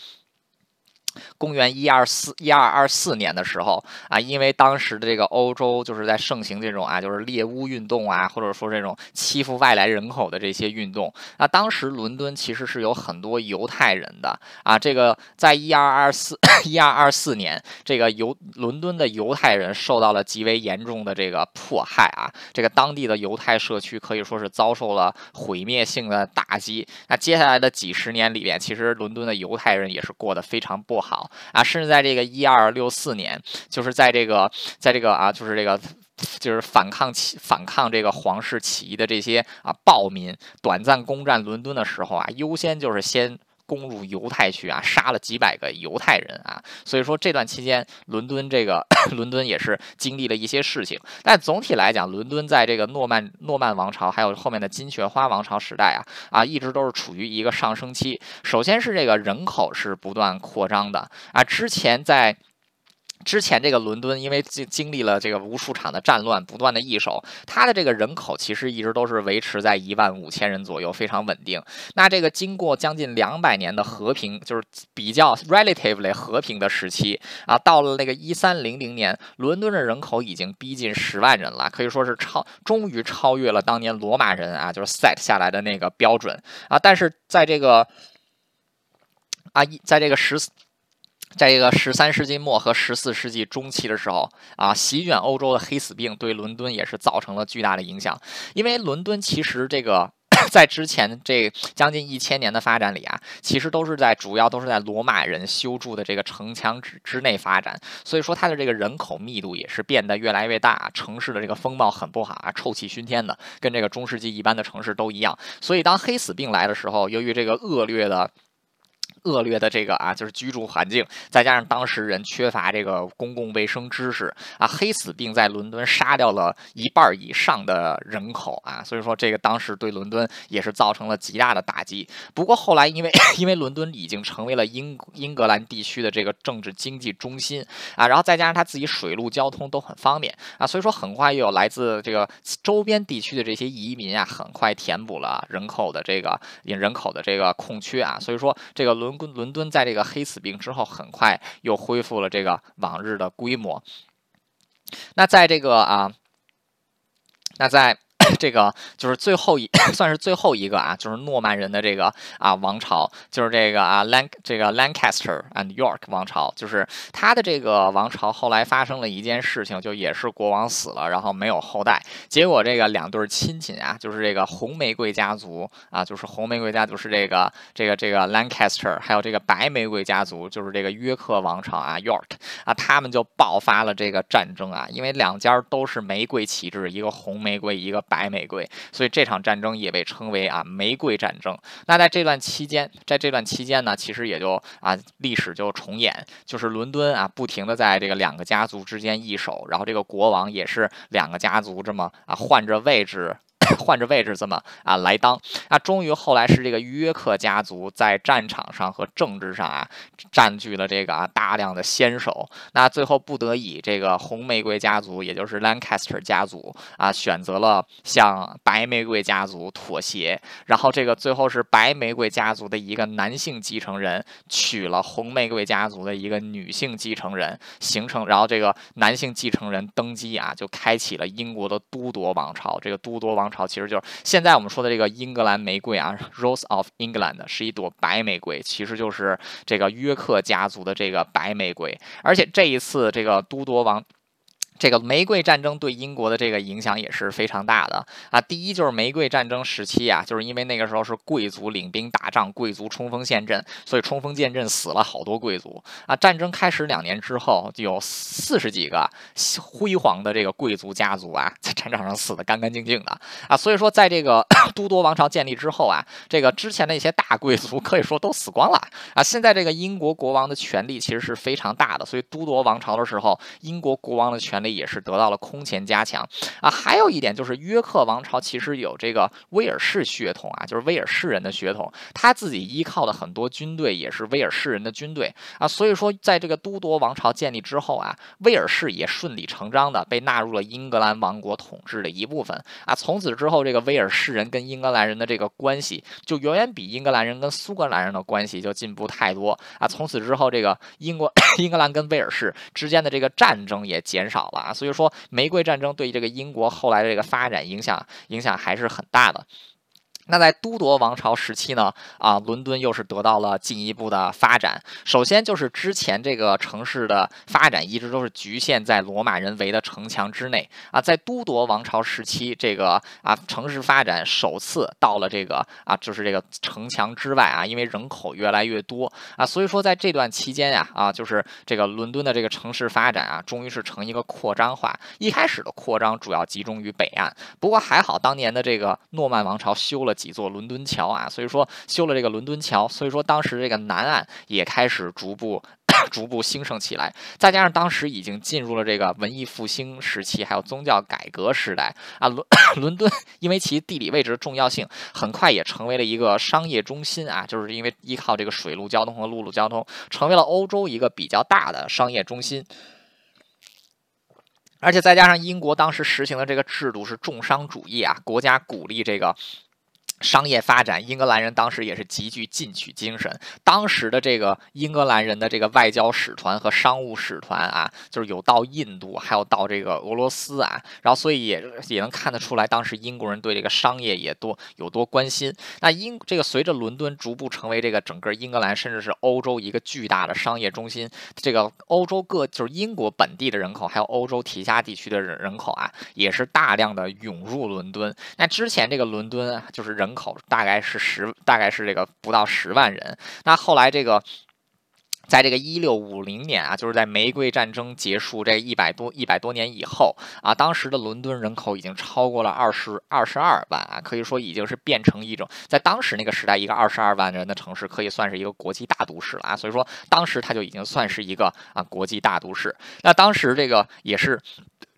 公元一二四一二二四年的时候啊，因为当时的这个欧洲就是在盛行这种啊，就是猎巫运动啊，或者说这种欺负外来人口的这些运动。那当时伦敦其实是有很多犹太人的啊。这个在一二二四一二二四年，这个犹伦敦的犹太人受到了极为严重的这个迫害啊。这个当地的犹太社区可以说是遭受了毁灭性的打击。那接下来的几十年里边，其实伦敦的犹太人也是过得非常不好。好啊，甚至在这个一二六四年，就是在这个，在这个啊，就是这个，就是反抗起反抗这个皇室起义的这些啊暴民，短暂攻占伦敦的时候啊，优先就是先。攻入犹太区啊，杀了几百个犹太人啊，所以说这段期间，伦敦这个 伦敦也是经历了一些事情。但总体来讲，伦敦在这个诺曼诺曼王朝还有后面的金雀花王朝时代啊啊，一直都是处于一个上升期。首先是这个人口是不断扩张的啊，之前在。之前这个伦敦，因为经经历了这个无数场的战乱，不断的易手，它的这个人口其实一直都是维持在一万五千人左右，非常稳定。那这个经过将近两百年的和平，就是比较 relatively 和平的时期啊，到了那个一三零零年，伦敦的人口已经逼近十万人了，可以说是超，终于超越了当年罗马人啊，就是 set 下来的那个标准啊。但是在这个啊，在这个十。在这个十三世纪末和十四世纪中期的时候啊，席卷欧洲的黑死病对伦敦也是造成了巨大的影响。因为伦敦其实这个 在之前这将近一千年的发展里啊，其实都是在主要都是在罗马人修筑的这个城墙之之内发展，所以说它的这个人口密度也是变得越来越大，城市的这个风貌很不好啊，臭气熏天的，跟这个中世纪一般的城市都一样。所以当黑死病来的时候，由于这个恶劣的。恶劣的这个啊，就是居住环境，再加上当时人缺乏这个公共卫生知识啊，黑死病在伦敦杀掉了一半以上的人口啊，所以说这个当时对伦敦也是造成了极大的打击。不过后来因为 因为伦敦已经成为了英英格兰地区的这个政治经济中心啊，然后再加上他自己水陆交通都很方便啊，所以说很快又有来自这个周边地区的这些移民啊，很快填补了人口的这个人口的这个空缺啊，所以说这个伦。伦伦敦在这个黑死病之后，很快又恢复了这个往日的规模。那在这个啊，那在。这个就是最后一，算是最后一个啊，就是诺曼人的这个啊王朝，就是这个啊 Lan 这个 Lancaster and York 王朝，就是他的这个王朝后来发生了一件事情，就也是国王死了，然后没有后代，结果这个两对亲戚啊，就是这个红玫瑰家族啊，就是红玫瑰家族是这个这个这个 Lancaster，还有这个白玫瑰家族，就是这个约克王朝啊 York 啊，他们就爆发了这个战争啊，因为两家都是玫瑰旗帜，一个红玫瑰，一个白。白玫瑰，所以这场战争也被称为啊玫瑰战争。那在这段期间，在这段期间呢，其实也就啊历史就重演，就是伦敦啊不停的在这个两个家族之间易手，然后这个国王也是两个家族这么啊换着位置。换着位置这么啊来当啊，终于后来是这个约克家族在战场上和政治上啊占据了这个啊大量的先手。那最后不得已，这个红玫瑰家族，也就是 Lancaster 家族啊，选择了向白玫瑰家族妥协。然后这个最后是白玫瑰家族的一个男性继承人娶了红玫瑰家族的一个女性继承人，形成然后这个男性继承人登基啊，就开启了英国的都铎王朝。这个都铎王朝。好其实就是现在我们说的这个英格兰玫瑰啊，Rose of England 是一朵白玫瑰，其实就是这个约克家族的这个白玫瑰。而且这一次这个都铎王。这个玫瑰战争对英国的这个影响也是非常大的啊。第一就是玫瑰战争时期啊，就是因为那个时候是贵族领兵打仗，贵族冲锋陷阵，所以冲锋陷阵死了好多贵族啊。战争开始两年之后，就有四十几个辉煌的这个贵族家族啊，在战场上死的干干净净的啊。所以说，在这个 都铎王朝建立之后啊，这个之前的一些大贵族 可以说都死光了啊。现在这个英国国王的权力其实是非常大的，所以都铎王朝的时候，英国国王的权力。也是得到了空前加强啊！还有一点就是约克王朝其实有这个威尔士血统啊，就是威尔士人的血统，他自己依靠的很多军队也是威尔士人的军队啊，所以说在这个都铎王朝建立之后啊，威尔士也顺理成章的被纳入了英格兰王国统治的一部分啊。从此之后，这个威尔士人跟英格兰人的这个关系就远远比英格兰人跟苏格兰人的关系就进步太多啊。从此之后，这个英国 英格兰跟威尔士之间的这个战争也减少了。啊，所以说玫瑰战争对这个英国后来的这个发展影响影响还是很大的。那在都铎王朝时期呢，啊，伦敦又是得到了进一步的发展。首先就是之前这个城市的发展一直都是局限在罗马人围的城墙之内啊，在都铎王朝时期，这个啊城市发展首次到了这个啊就是这个城墙之外啊，因为人口越来越多啊，所以说在这段期间呀啊，就是这个伦敦的这个城市发展啊，终于是成一个扩张化。一开始的扩张主要集中于北岸，不过还好当年的这个诺曼王朝修了。几座伦敦桥啊，所以说修了这个伦敦桥，所以说当时这个南岸也开始逐步 逐步兴盛起来。再加上当时已经进入了这个文艺复兴时期，还有宗教改革时代啊，伦 伦敦因为其地理位置的重要性，很快也成为了一个商业中心啊，就是因为依靠这个水陆交通和陆路交通，成为了欧洲一个比较大的商业中心。而且再加上英国当时实行的这个制度是重商主义啊，国家鼓励这个。商业发展，英格兰人当时也是极具进取精神。当时的这个英格兰人的这个外交使团和商务使团啊，就是有到印度，还有到这个俄罗斯啊，然后所以也也能看得出来，当时英国人对这个商业也多有多关心。那英这个随着伦敦逐步成为这个整个英格兰甚至是欧洲一个巨大的商业中心，这个欧洲各就是英国本地的人口，还有欧洲提辖地区的人人口啊，也是大量的涌入伦敦。那之前这个伦敦就是人。人口大概是十，大概是这个不到十万人。那后来这个，在这个一六五零年啊，就是在玫瑰战争结束这一百多一百多年以后啊，当时的伦敦人口已经超过了二十二十二万啊，可以说已经是变成一种在当时那个时代，一个二十二万人的城市可以算是一个国际大都市了啊。所以说，当时它就已经算是一个啊国际大都市。那当时这个也是。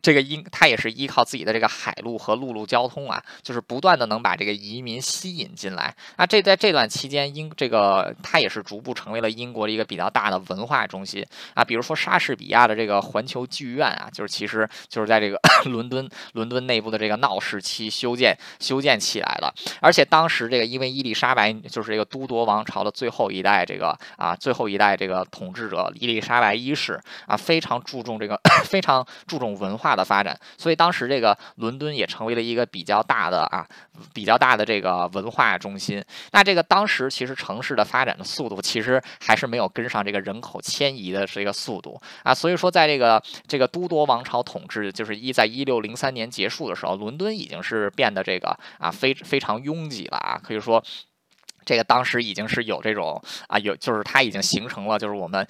这个英，他也是依靠自己的这个海路和陆路交通啊，就是不断的能把这个移民吸引进来。那这在这段期间，英这个他也是逐步成为了英国的一个比较大的文化中心啊。比如说莎士比亚的这个环球剧院啊，就是其实就是在这个 伦敦伦敦内部的这个闹市区修建修建起来了。而且当时这个因为伊丽莎白就是这个都铎王朝的最后一代这个啊最后一代这个统治者伊丽莎白一世啊，非常注重这个 非常注重文化。大的发展，所以当时这个伦敦也成为了一个比较大的啊，比较大的这个文化中心。那这个当时其实城市的发展的速度，其实还是没有跟上这个人口迁移的这个速度啊。所以说，在这个这个都铎王朝统治，就是一在一六零三年结束的时候，伦敦已经是变得这个啊非非常拥挤了啊，可以说。这个当时已经是有这种啊，有就是它已经形成了，就是我们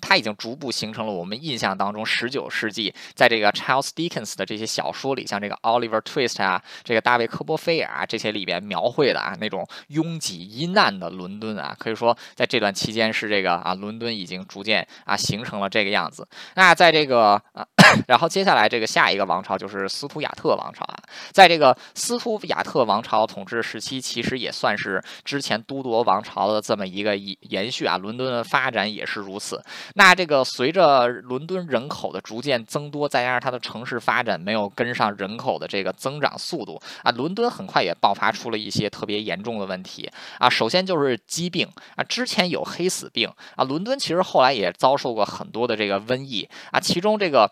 它已经逐步形成了我们印象当中十九世纪在这个 Charles Dickens 的这些小说里，像这个 Oliver Twist 啊，这个大卫科波菲尔啊这些里边描绘的啊那种拥挤阴暗的伦敦啊，可以说在这段期间是这个啊伦敦已经逐渐啊形成了这个样子。那在这个啊，然后接下来这个下一个王朝就是斯图亚特王朝啊，在这个斯图亚特王朝统治时期，其实也算是之前。都铎王朝的这么一个延续啊，伦敦的发展也是如此。那这个随着伦敦人口的逐渐增多，再加上它的城市发展没有跟上人口的这个增长速度啊，伦敦很快也爆发出了一些特别严重的问题啊。首先就是疾病啊，之前有黑死病啊，伦敦其实后来也遭受过很多的这个瘟疫啊，其中这个。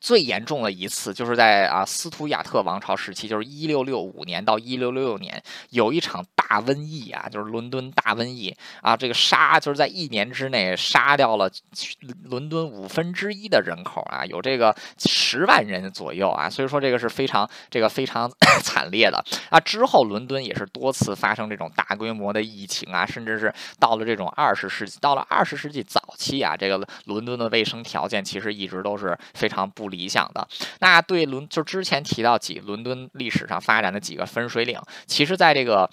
最严重的一次就是在啊斯图亚特王朝时期，就是一六六五年到一六六六年，有一场大瘟疫啊，就是伦敦大瘟疫啊，这个杀就是在一年之内杀掉了伦敦五分之一的人口啊，有这个十万人左右啊，所以说这个是非常这个非常 惨烈的啊。之后伦敦也是多次发生这种大规模的疫情啊，甚至是到了这种二十世纪，到了二十世纪早期啊，这个伦敦的卫生条件其实一直都是非常不。不理想的那对伦就之前提到几伦敦历史上发展的几个分水岭，其实在这个。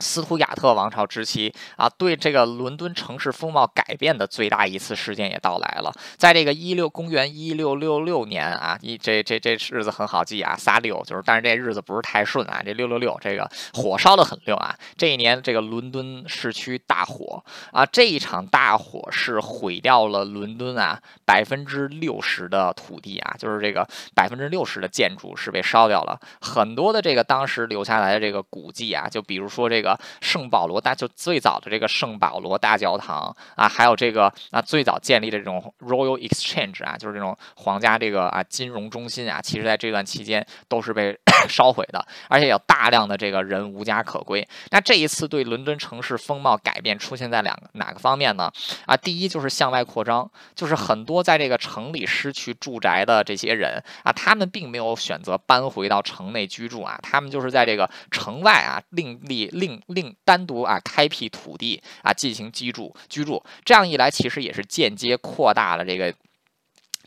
斯图亚特王朝之期啊，对这个伦敦城市风貌改变的最大一次事件也到来了。在这个一六公元一六六六年啊，一这这这日子很好记啊，仨六就是，但是这日子不是太顺啊。这六六六这个火烧的很六啊。这一年这个伦敦市区大火啊，这一场大火是毁掉了伦敦啊百分之六十的土地啊，就是这个百分之六十的建筑是被烧掉了，很多的这个当时留下来的这个古迹啊，就比如说这个。圣保罗大就最早的这个圣保罗大教堂啊，还有这个啊最早建立的这种 Royal Exchange 啊，就是这种皇家这个啊金融中心啊，其实在这段期间都是被 烧毁的，而且有大量的这个人无家可归。那这一次对伦敦城市风貌改变出现在两个哪个方面呢？啊，第一就是向外扩张，就是很多在这个城里失去住宅的这些人啊，他们并没有选择搬回到城内居住啊，他们就是在这个城外啊另立另。另单独啊开辟土地啊进行居住居住，这样一来其实也是间接扩大了这个。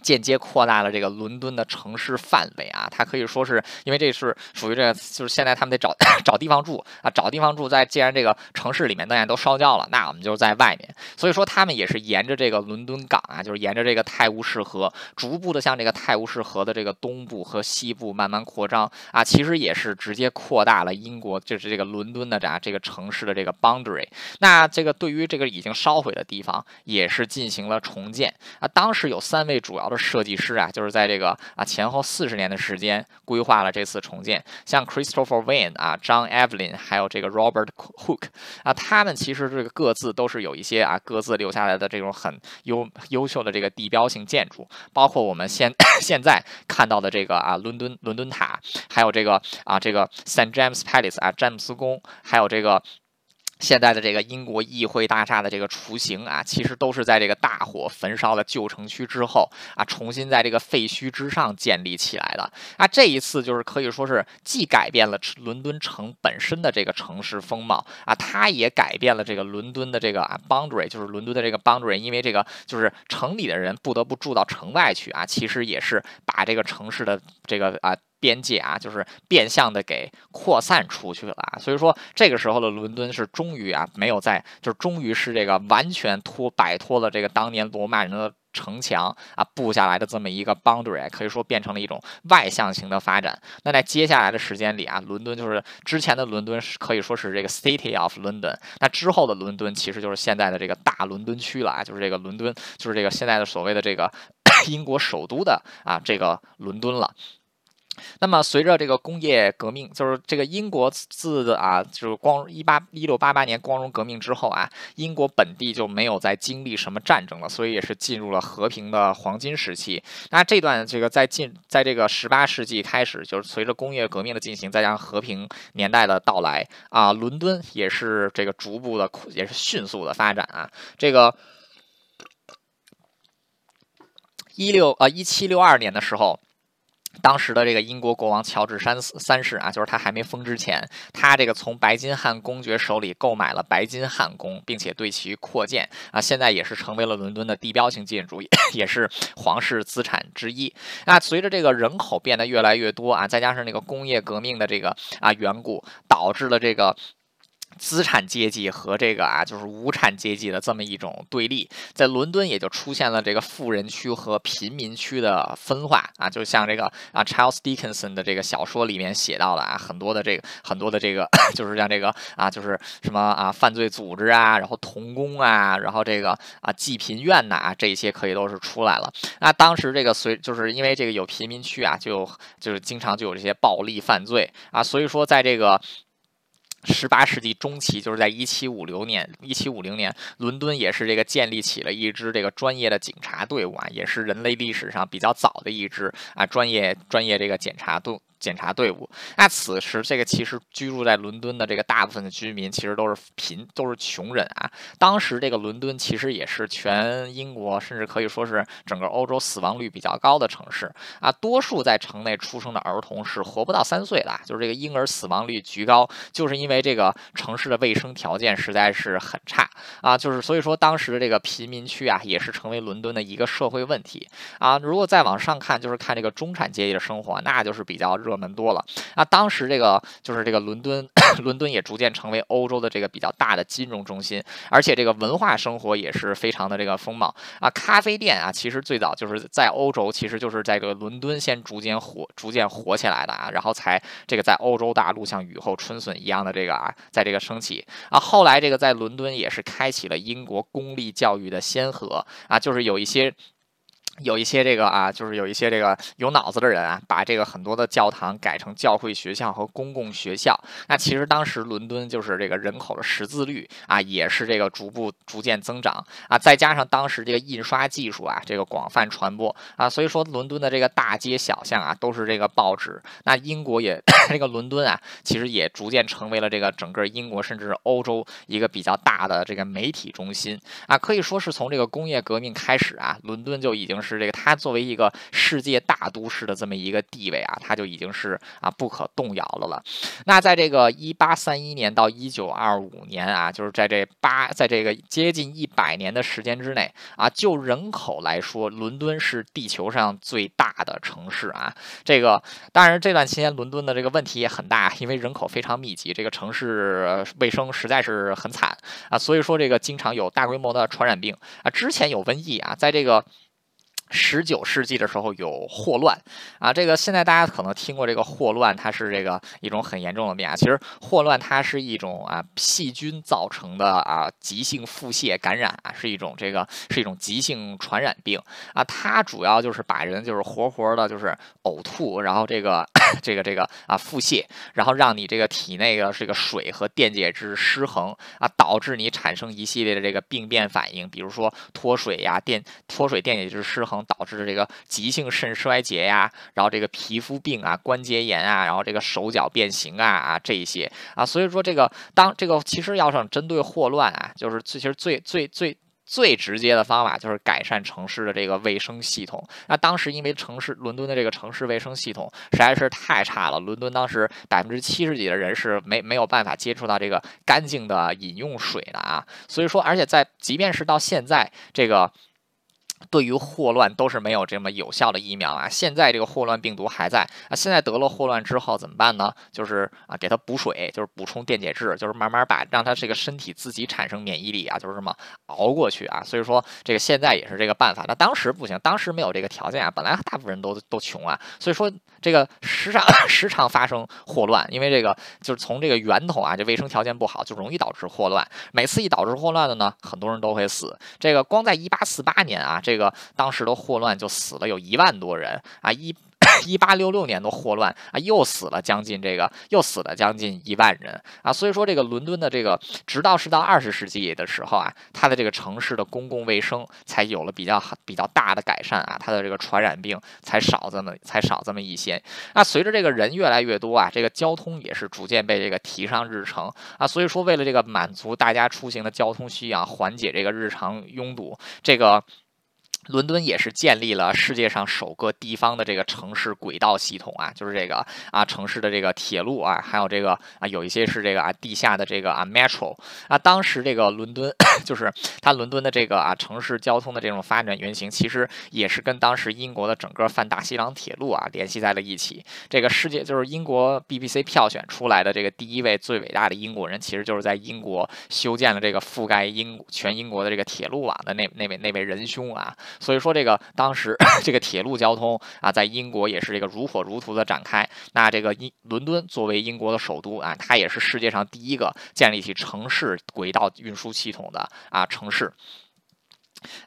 间接扩大了这个伦敦的城市范围啊，它可以说是因为这是属于这个，就是现在他们得找 找地方住啊，找地方住，在既然这个城市里面当然都烧焦了，那我们就是在外面，所以说他们也是沿着这个伦敦港啊，就是沿着这个泰晤士河，逐步的向这个泰晤士河的这个东部和西部慢慢扩张啊，其实也是直接扩大了英国就是这个伦敦的这这个城市的这个 boundary。那这个对于这个已经烧毁的地方，也是进行了重建啊，当时有三位主要。设计师啊，就是在这个啊前后四十年的时间规划了这次重建，像 Christopher Wayne 啊、John Evelyn，还有这个 Robert Hook 啊，他们其实这个各自都是有一些啊各自留下来的这种很优优秀的这个地标性建筑，包括我们现 现在看到的这个啊伦敦伦敦塔，还有这个啊这个 St James Palace 啊詹姆斯宫，还有这个。现在的这个英国议会大厦的这个雏形啊，其实都是在这个大火焚烧了旧城区之后啊，重新在这个废墟之上建立起来的。啊，这一次就是可以说是既改变了伦敦城本身的这个城市风貌啊，它也改变了这个伦敦的这个啊 boundary，就是伦敦的这个 boundary，因为这个就是城里的人不得不住到城外去啊，其实也是把这个城市的这个啊。边界啊，就是变相的给扩散出去了啊，所以说这个时候的伦敦是终于啊，没有在，就是终于是这个完全脱摆脱了这个当年罗马人的城墙啊布下来的这么一个 boundary，可以说变成了一种外向型的发展。那在接下来的时间里啊，伦敦就是之前的伦敦是可以说是这个 city of London，那之后的伦敦其实就是现在的这个大伦敦区了啊，就是这个伦敦，就是这个现在的所谓的这个 英国首都的啊这个伦敦了。那么，随着这个工业革命，就是这个英国自的啊，就是光一八一六八八年光荣革命之后啊，英国本地就没有再经历什么战争了，所以也是进入了和平的黄金时期。那这段这个在进在这个十八世纪开始，就是随着工业革命的进行，再加上和平年代的到来啊，伦敦也是这个逐步的，也是迅速的发展啊，这个一六呃一七六二年的时候。当时的这个英国国王乔治三三世啊，就是他还没封之前，他这个从白金汉公爵手里购买了白金汉宫，并且对其扩建啊，现在也是成为了伦敦的地标性建筑，也是皇室资产之一。那随着这个人口变得越来越多啊，再加上那个工业革命的这个啊缘故，导致了这个。资产阶级和这个啊，就是无产阶级的这么一种对立，在伦敦也就出现了这个富人区和贫民区的分化啊，就像这个啊，Charles Dickinson 的这个小说里面写到的啊，很多的这个很多的这个，就是像这个啊，就是什么啊，犯罪组织啊，然后童工啊，然后这个啊，济贫院呐，这些可以都是出来了。那当时这个随就是因为这个有贫民区啊，就就是经常就有这些暴力犯罪啊，所以说在这个。十八世纪中期，就是在一七五六年，一七五零年，伦敦也是这个建立起了一支这个专业的警察队伍啊，也是人类历史上比较早的一支啊专业专业这个检查队。检查队伍，那此时这个其实居住在伦敦的这个大部分的居民其实都是贫，都是穷人啊。当时这个伦敦其实也是全英国，甚至可以说是整个欧洲死亡率比较高的城市啊。多数在城内出生的儿童是活不到三岁的，就是这个婴儿死亡率极高，就是因为这个城市的卫生条件实在是很差啊。就是所以说当时的这个贫民区啊，也是成为伦敦的一个社会问题啊。如果再往上看，就是看这个中产阶级的生活，那就是比较热。热门多了啊！当时这个就是这个伦敦，伦敦也逐渐成为欧洲的这个比较大的金融中心，而且这个文化生活也是非常的这个丰茂啊。咖啡店啊，其实最早就是在欧洲，其实就是在这个伦敦先逐渐火、逐渐火起来的啊，然后才这个在欧洲大陆像雨后春笋一样的这个啊，在这个升起啊。后来这个在伦敦也是开启了英国公立教育的先河啊，就是有一些。有一些这个啊，就是有一些这个有脑子的人啊，把这个很多的教堂改成教会学校和公共学校。那其实当时伦敦就是这个人口的识字率啊，也是这个逐步逐渐增长啊。再加上当时这个印刷技术啊，这个广泛传播啊，所以说伦敦的这个大街小巷啊，都是这个报纸。那英国也 这个伦敦啊，其实也逐渐成为了这个整个英国甚至是欧洲一个比较大的这个媒体中心啊。可以说是从这个工业革命开始啊，伦敦就已经。是这个，它作为一个世界大都市的这么一个地位啊，它就已经是啊不可动摇的了。那在这个一八三一年到一九二五年啊，就是在这八，在这个接近一百年的时间之内啊，就人口来说，伦敦是地球上最大的城市啊。这个当然，这段期间伦敦的这个问题也很大，因为人口非常密集，这个城市卫生实在是很惨啊，所以说这个经常有大规模的传染病啊。之前有瘟疫啊，在这个。十九世纪的时候有霍乱啊，这个现在大家可能听过这个霍乱，它是这个一种很严重的病啊。其实霍乱它是一种啊细菌造成的啊急性腹泻感染啊，是一种这个是一种急性传染病啊。它主要就是把人就是活活的，就是呕吐，然后这个 这个这个啊腹泻，然后让你这个体内的这个水和电解质失衡啊，导致你产生一系列的这个病变反应，比如说脱水呀、电脱水、电解质失衡。导致这个急性肾衰竭呀，然后这个皮肤病啊、关节炎啊，然后这个手脚变形啊啊这一些啊，所以说这个当这个其实要想针对霍乱啊，就是最其实最最最。最直接的方法就是改善城市的这个卫生系统。那当时因为城市伦敦的这个城市卫生系统实在是太差了，伦敦当时百分之七十几的人是没没有办法接触到这个干净的饮用水的啊。所以说，而且在即便是到现在这个。对于霍乱都是没有这么有效的疫苗啊！现在这个霍乱病毒还在啊！现在得了霍乱之后怎么办呢？就是啊，给他补水，就是补充电解质，就是慢慢把让他这个身体自己产生免疫力啊，就是这么熬过去啊！所以说这个现在也是这个办法。那当时不行，当时没有这个条件啊，本来大部分人都都穷啊，所以说这个时常 时常发生霍乱，因为这个就是从这个源头啊，这卫生条件不好，就容易导致霍乱。每次一导致霍乱的呢，很多人都会死。这个光在一八四八年啊，这个当时的霍乱就死了有一万多人啊一。一八六六年的霍乱啊，又死了将近这个，又死了将近一万人啊。所以说，这个伦敦的这个，直到是到二十世纪的时候啊，它的这个城市的公共卫生才有了比较比较大的改善啊，它的这个传染病才少这么才少这么一些。那随着这个人越来越多啊，这个交通也是逐渐被这个提上日程啊。所以说，为了这个满足大家出行的交通需要，缓解这个日常拥堵，这个。伦敦也是建立了世界上首个地方的这个城市轨道系统啊，就是这个啊城市的这个铁路啊，还有这个啊有一些是这个啊地下的这个啊 metro 啊。当时这个伦敦 就是它伦敦的这个啊城市交通的这种发展原型，其实也是跟当时英国的整个泛大西洋铁路啊联系在了一起。这个世界就是英国 BBC 票选出来的这个第一位最伟大的英国人，其实就是在英国修建了这个覆盖英全英国的这个铁路网的那那位那位仁兄啊。所以说，这个当时 这个铁路交通啊，在英国也是这个如火如荼的展开。那这个英伦敦作为英国的首都啊，它也是世界上第一个建立起城市轨道运输系统的啊城市。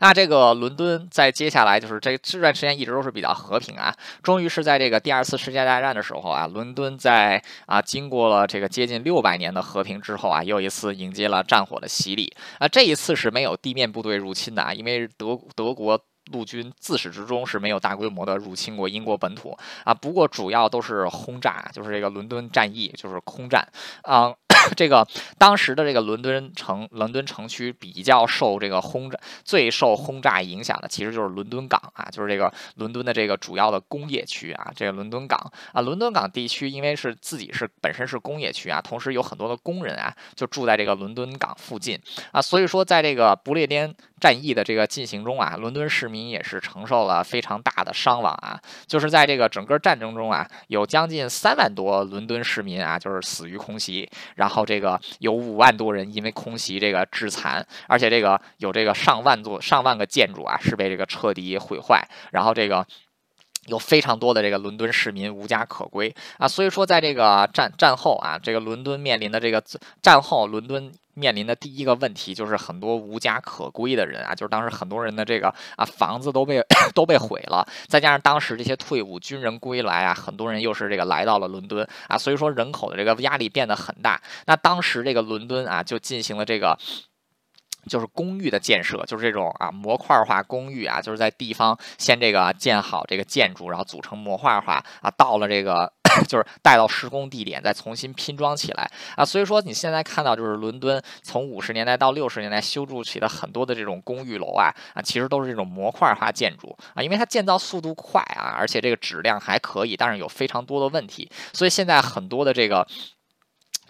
那这个伦敦在接下来就是这这段时间一直都是比较和平啊，终于是在这个第二次世界大战的时候啊，伦敦在啊经过了这个接近六百年的和平之后啊，又一次迎接了战火的洗礼啊，这一次是没有地面部队入侵的啊，因为德德国。陆军自始至终是没有大规模的入侵过英国本土啊，不过主要都是轰炸，就是这个伦敦战役，就是空战啊。这个当时的这个伦敦城，伦敦城区比较受这个轰炸，最受轰炸影响的其实就是伦敦港啊，就是这个伦敦的这个主要的工业区啊，这个伦敦港。啊，伦敦港地区因为是自己是本身是工业区啊，同时有很多的工人啊，就住在这个伦敦港附近。啊，所以说在这个不列颠战役的这个进行中啊，伦敦市民也是承受了非常大的伤亡啊，就是在这个整个战争中啊，有将近三万多伦敦市民啊，就是死于空袭，然后。这个有五万多人因为空袭这个致残，而且这个有这个上万座上万个建筑啊是被这个彻底毁坏，然后这个有非常多的这个伦敦市民无家可归啊，所以说在这个战战后啊，这个伦敦面临的这个战后伦敦。面临的第一个问题就是很多无家可归的人啊，就是当时很多人的这个啊房子都被 都被毁了，再加上当时这些退伍军人归来啊，很多人又是这个来到了伦敦啊，所以说人口的这个压力变得很大。那当时这个伦敦啊，就进行了这个。就是公寓的建设，就是这种啊模块化公寓啊，就是在地方先这个建好这个建筑，然后组成模块化啊，到了这个就是带到施工地点再重新拼装起来啊。所以说你现在看到就是伦敦从五十年代到六十年代修筑起的很多的这种公寓楼啊啊，其实都是这种模块化建筑啊，因为它建造速度快啊，而且这个质量还可以，但是有非常多的问题，所以现在很多的这个。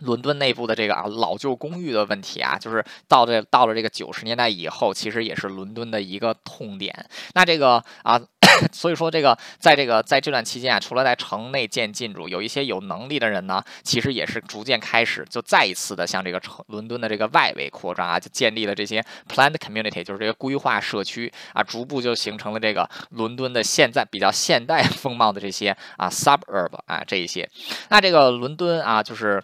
伦敦内部的这个啊老旧公寓的问题啊，就是到这到了这个九十年代以后，其实也是伦敦的一个痛点。那这个啊，所以说这个在这个在这段期间啊，除了在城内建建筑，有一些有能力的人呢，其实也是逐渐开始就再一次的向这个城伦敦的这个外围扩张啊，就建立了这些 planned community，就是这个规划社区啊，逐步就形成了这个伦敦的现在比较现代 风貌的这些啊 suburb 啊这一些。那这个伦敦啊，就是。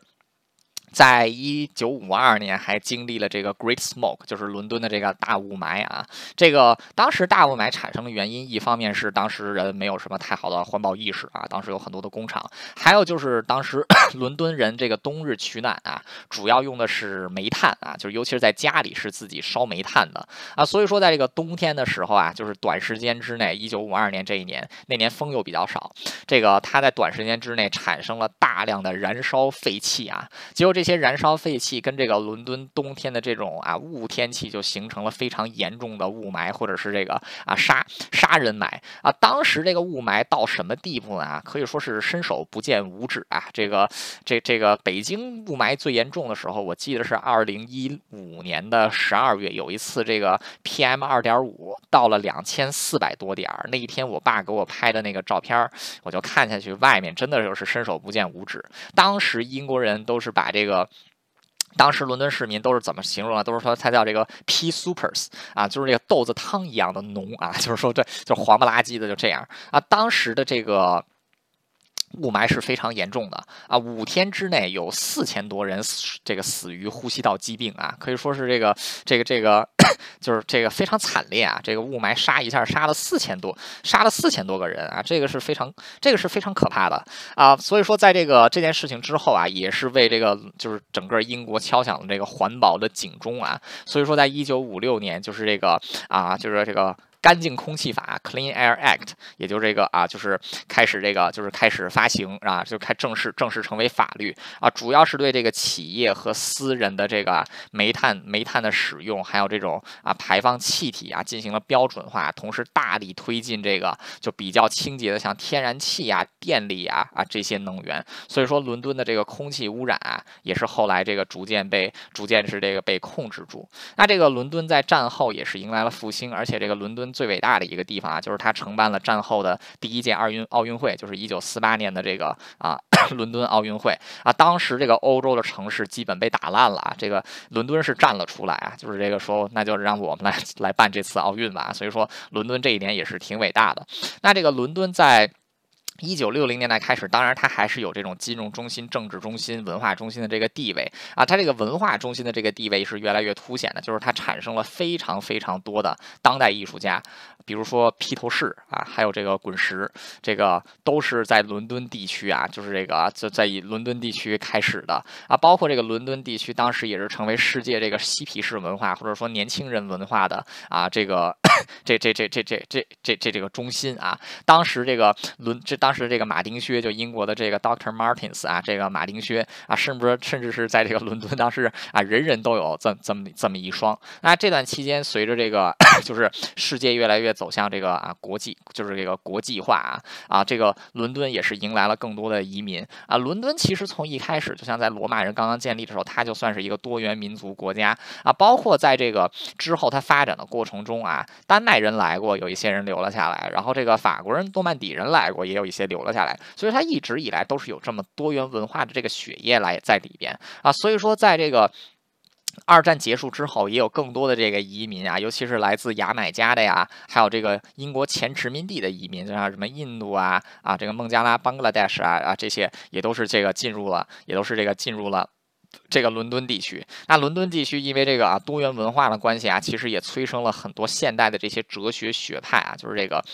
在一九五二年，还经历了这个 Great Smoke，就是伦敦的这个大雾霾啊。这个当时大雾霾产生的原因，一方面是当时人没有什么太好的环保意识啊，当时有很多的工厂；还有就是当时 伦敦人这个冬日取暖啊，主要用的是煤炭啊，就是尤其是在家里是自己烧煤炭的啊。所以说，在这个冬天的时候啊，就是短时间之内，一九五二年这一年，那年风又比较少，这个它在短时间之内产生了大量的燃烧废气啊，结果这。这些燃烧废气跟这个伦敦冬天的这种啊雾天气就形成了非常严重的雾霾，或者是这个啊杀杀人霾啊。当时这个雾霾到什么地步呢？可以说是伸手不见五指啊。这个这这个北京雾霾最严重的时候，我记得是二零一五年的十二月，有一次这个 PM 二点五到了两千四百多点儿。那一天我爸给我拍的那个照片，我就看下去，外面真的就是伸手不见五指。当时英国人都是把这个。个当时伦敦市民都是怎么形容啊？都是说它叫这个 pea supers 啊，就是这个豆子汤一样的浓啊，就是说这就黄不拉几的就这样啊。当时的这个。雾霾是非常严重的啊！五天之内有四千多人死，这个死于呼吸道疾病啊，可以说是这个这个这个就是这个非常惨烈啊！这个雾霾杀一下杀了四千多，杀了四千多个人啊！这个是非常这个是非常可怕的啊！所以说，在这个这件事情之后啊，也是为这个就是整个英国敲响了这个环保的警钟啊！所以说，在一九五六年，就是这个啊，就是这个。干净空气法 （Clean Air Act） 也就这个啊，就是开始这个就是开始发行啊，就开正式正式成为法律啊，主要是对这个企业和私人的这个煤炭煤炭的使用，还有这种啊排放气体啊进行了标准化，同时大力推进这个就比较清洁的像天然气呀、电力啊啊这些能源。所以说，伦敦的这个空气污染啊，也是后来这个逐渐被逐渐是这个被控制住。那这个伦敦在战后也是迎来了复兴，而且这个伦敦。最伟大的一个地方啊，就是他承办了战后的第一届二运奥运会，就是一九四八年的这个啊 伦敦奥运会啊。当时这个欧洲的城市基本被打烂了啊，这个伦敦是站了出来啊，就是这个说，那就让我们来来办这次奥运吧。所以说，伦敦这一年也是挺伟大的。那这个伦敦在。一九六零年代开始，当然它还是有这种金融中心、政治中心、文化中心的这个地位啊。它这个文化中心的这个地位是越来越凸显的，就是它产生了非常非常多的当代艺术家，比如说披头士啊，还有这个滚石，这个都是在伦敦地区啊，就是这个就在以伦敦地区开始的啊。包括这个伦敦地区，当时也是成为世界这个嬉皮士文化或者说年轻人文化的啊这个。这这这这这这这这这个中心啊，当时这个伦这当时这个马丁靴就英国的这个 Doctor Martens 啊，这个马丁靴啊，甚至甚至是在这个伦敦当时啊，人人都有这这么这么一双。那这段期间，随着这个 就是世界越来越走向这个啊国际，就是这个国际化啊啊，这个伦敦也是迎来了更多的移民啊。伦敦其实从一开始，就像在罗马人刚刚建立的时候，它就算是一个多元民族国家啊，包括在这个之后它发展的过程中啊。丹麦人来过，有一些人留了下来，然后这个法国人、诺曼底人来过，也有一些留了下来，所以它一直以来都是有这么多元文化的这个血液来在里边啊。所以说，在这个二战结束之后，也有更多的这个移民啊，尤其是来自牙买加的呀，还有这个英国前殖民地的移民，就像什么印度啊啊，这个孟加拉、邦格拉 Dash 啊啊，这些也都是这个进入了，也都是这个进入了。这个伦敦地区，那伦敦地区因为这个啊多元文化的关系啊，其实也催生了很多现代的这些哲学学派啊，就是这个。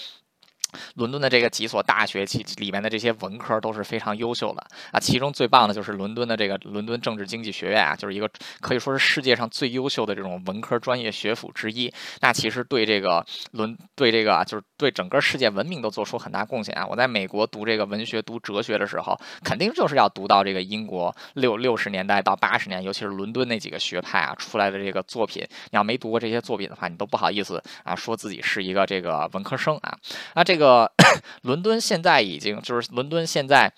伦敦的这个几所大学其里面的这些文科都是非常优秀的啊，其中最棒的就是伦敦的这个伦敦政治经济学院啊，就是一个可以说是世界上最优秀的这种文科专业学府之一。那其实对这个伦对这个啊，就是对整个世界文明都做出很大贡献啊。我在美国读这个文学、读哲学的时候，肯定就是要读到这个英国六六十年代到八十年，尤其是伦敦那几个学派啊出来的这个作品。你要没读过这些作品的话，你都不好意思啊说自己是一个这个文科生啊。那这。这个 伦敦现在已经就是伦敦现在。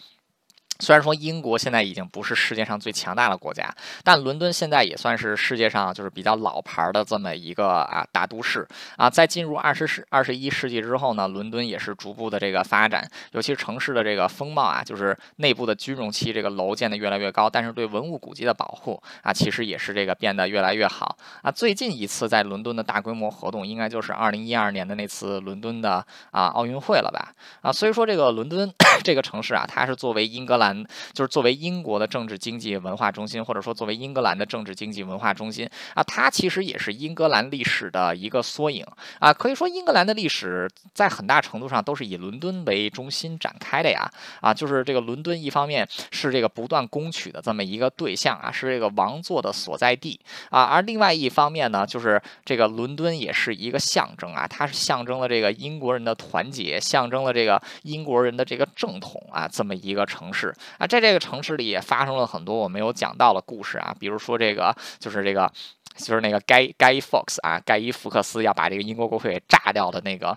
虽然说英国现在已经不是世界上最强大的国家，但伦敦现在也算是世界上就是比较老牌的这么一个啊大都市啊。在进入二十世二十一世纪之后呢，伦敦也是逐步的这个发展，尤其城市的这个风貌啊，就是内部的军容期，这个楼建的越来越高，但是对文物古迹的保护啊，其实也是这个变得越来越好啊。最近一次在伦敦的大规模活动，应该就是二零一二年的那次伦敦的啊奥运会了吧？啊，所以说这个伦敦 这个城市啊，它是作为英格兰。就是作为英国的政治经济文化中心，或者说作为英格兰的政治经济文化中心啊，它其实也是英格兰历史的一个缩影啊。可以说，英格兰的历史在很大程度上都是以伦敦为中心展开的呀啊。就是这个伦敦，一方面是这个不断攻取的这么一个对象啊，是这个王座的所在地啊，而另外一方面呢，就是这个伦敦也是一个象征啊，它是象征了这个英国人的团结，象征了这个英国人的这个正统啊，这么一个城市。啊，在这个城市里也发生了很多我没有讲到的故事啊，比如说这个就是这个就是那个盖盖伊 Fox 啊，盖伊福克斯要把这个英国国会给炸掉的那个，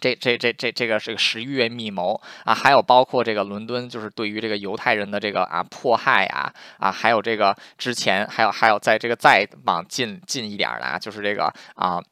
这这这这这个是个十一月密谋啊，还有包括这个伦敦就是对于这个犹太人的这个啊迫害啊啊，还有这个之前还有还有在这个再往近近一点的啊，就是这个啊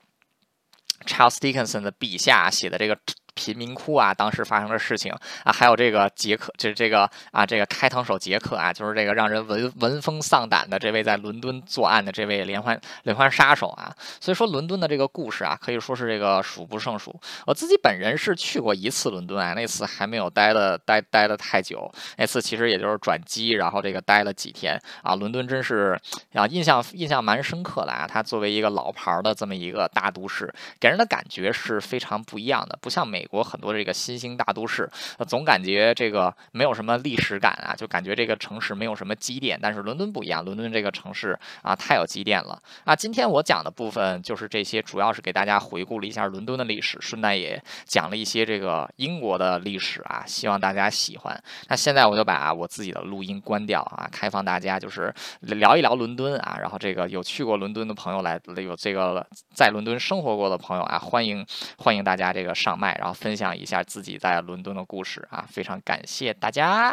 Charles Dickinson 的笔下写的这个。贫民窟啊，当时发生的事情啊，还有这个杰克，就是这个啊，这个开膛手杰克啊，就是这个让人闻闻风丧胆的这位在伦敦作案的这位连环连环杀手啊。所以说，伦敦的这个故事啊，可以说是这个数不胜数。我自己本人是去过一次伦敦啊，那次还没有待的待待的太久，那次其实也就是转机，然后这个待了几天啊。伦敦真是啊，印象印象蛮深刻的啊。它作为一个老牌的这么一个大都市，给人的感觉是非常不一样的，不像美。美国很多这个新兴大都市，总感觉这个没有什么历史感啊，就感觉这个城市没有什么积淀。但是伦敦不一样，伦敦这个城市啊太有积淀了啊。今天我讲的部分就是这些，主要是给大家回顾了一下伦敦的历史，顺带也讲了一些这个英国的历史啊，希望大家喜欢。那现在我就把我自己的录音关掉啊，开放大家就是聊一聊伦敦啊，然后这个有去过伦敦的朋友来，有这个在伦敦生活过的朋友啊，欢迎欢迎大家这个上麦，然分享一下自己在伦敦的故事啊，非常感谢大家。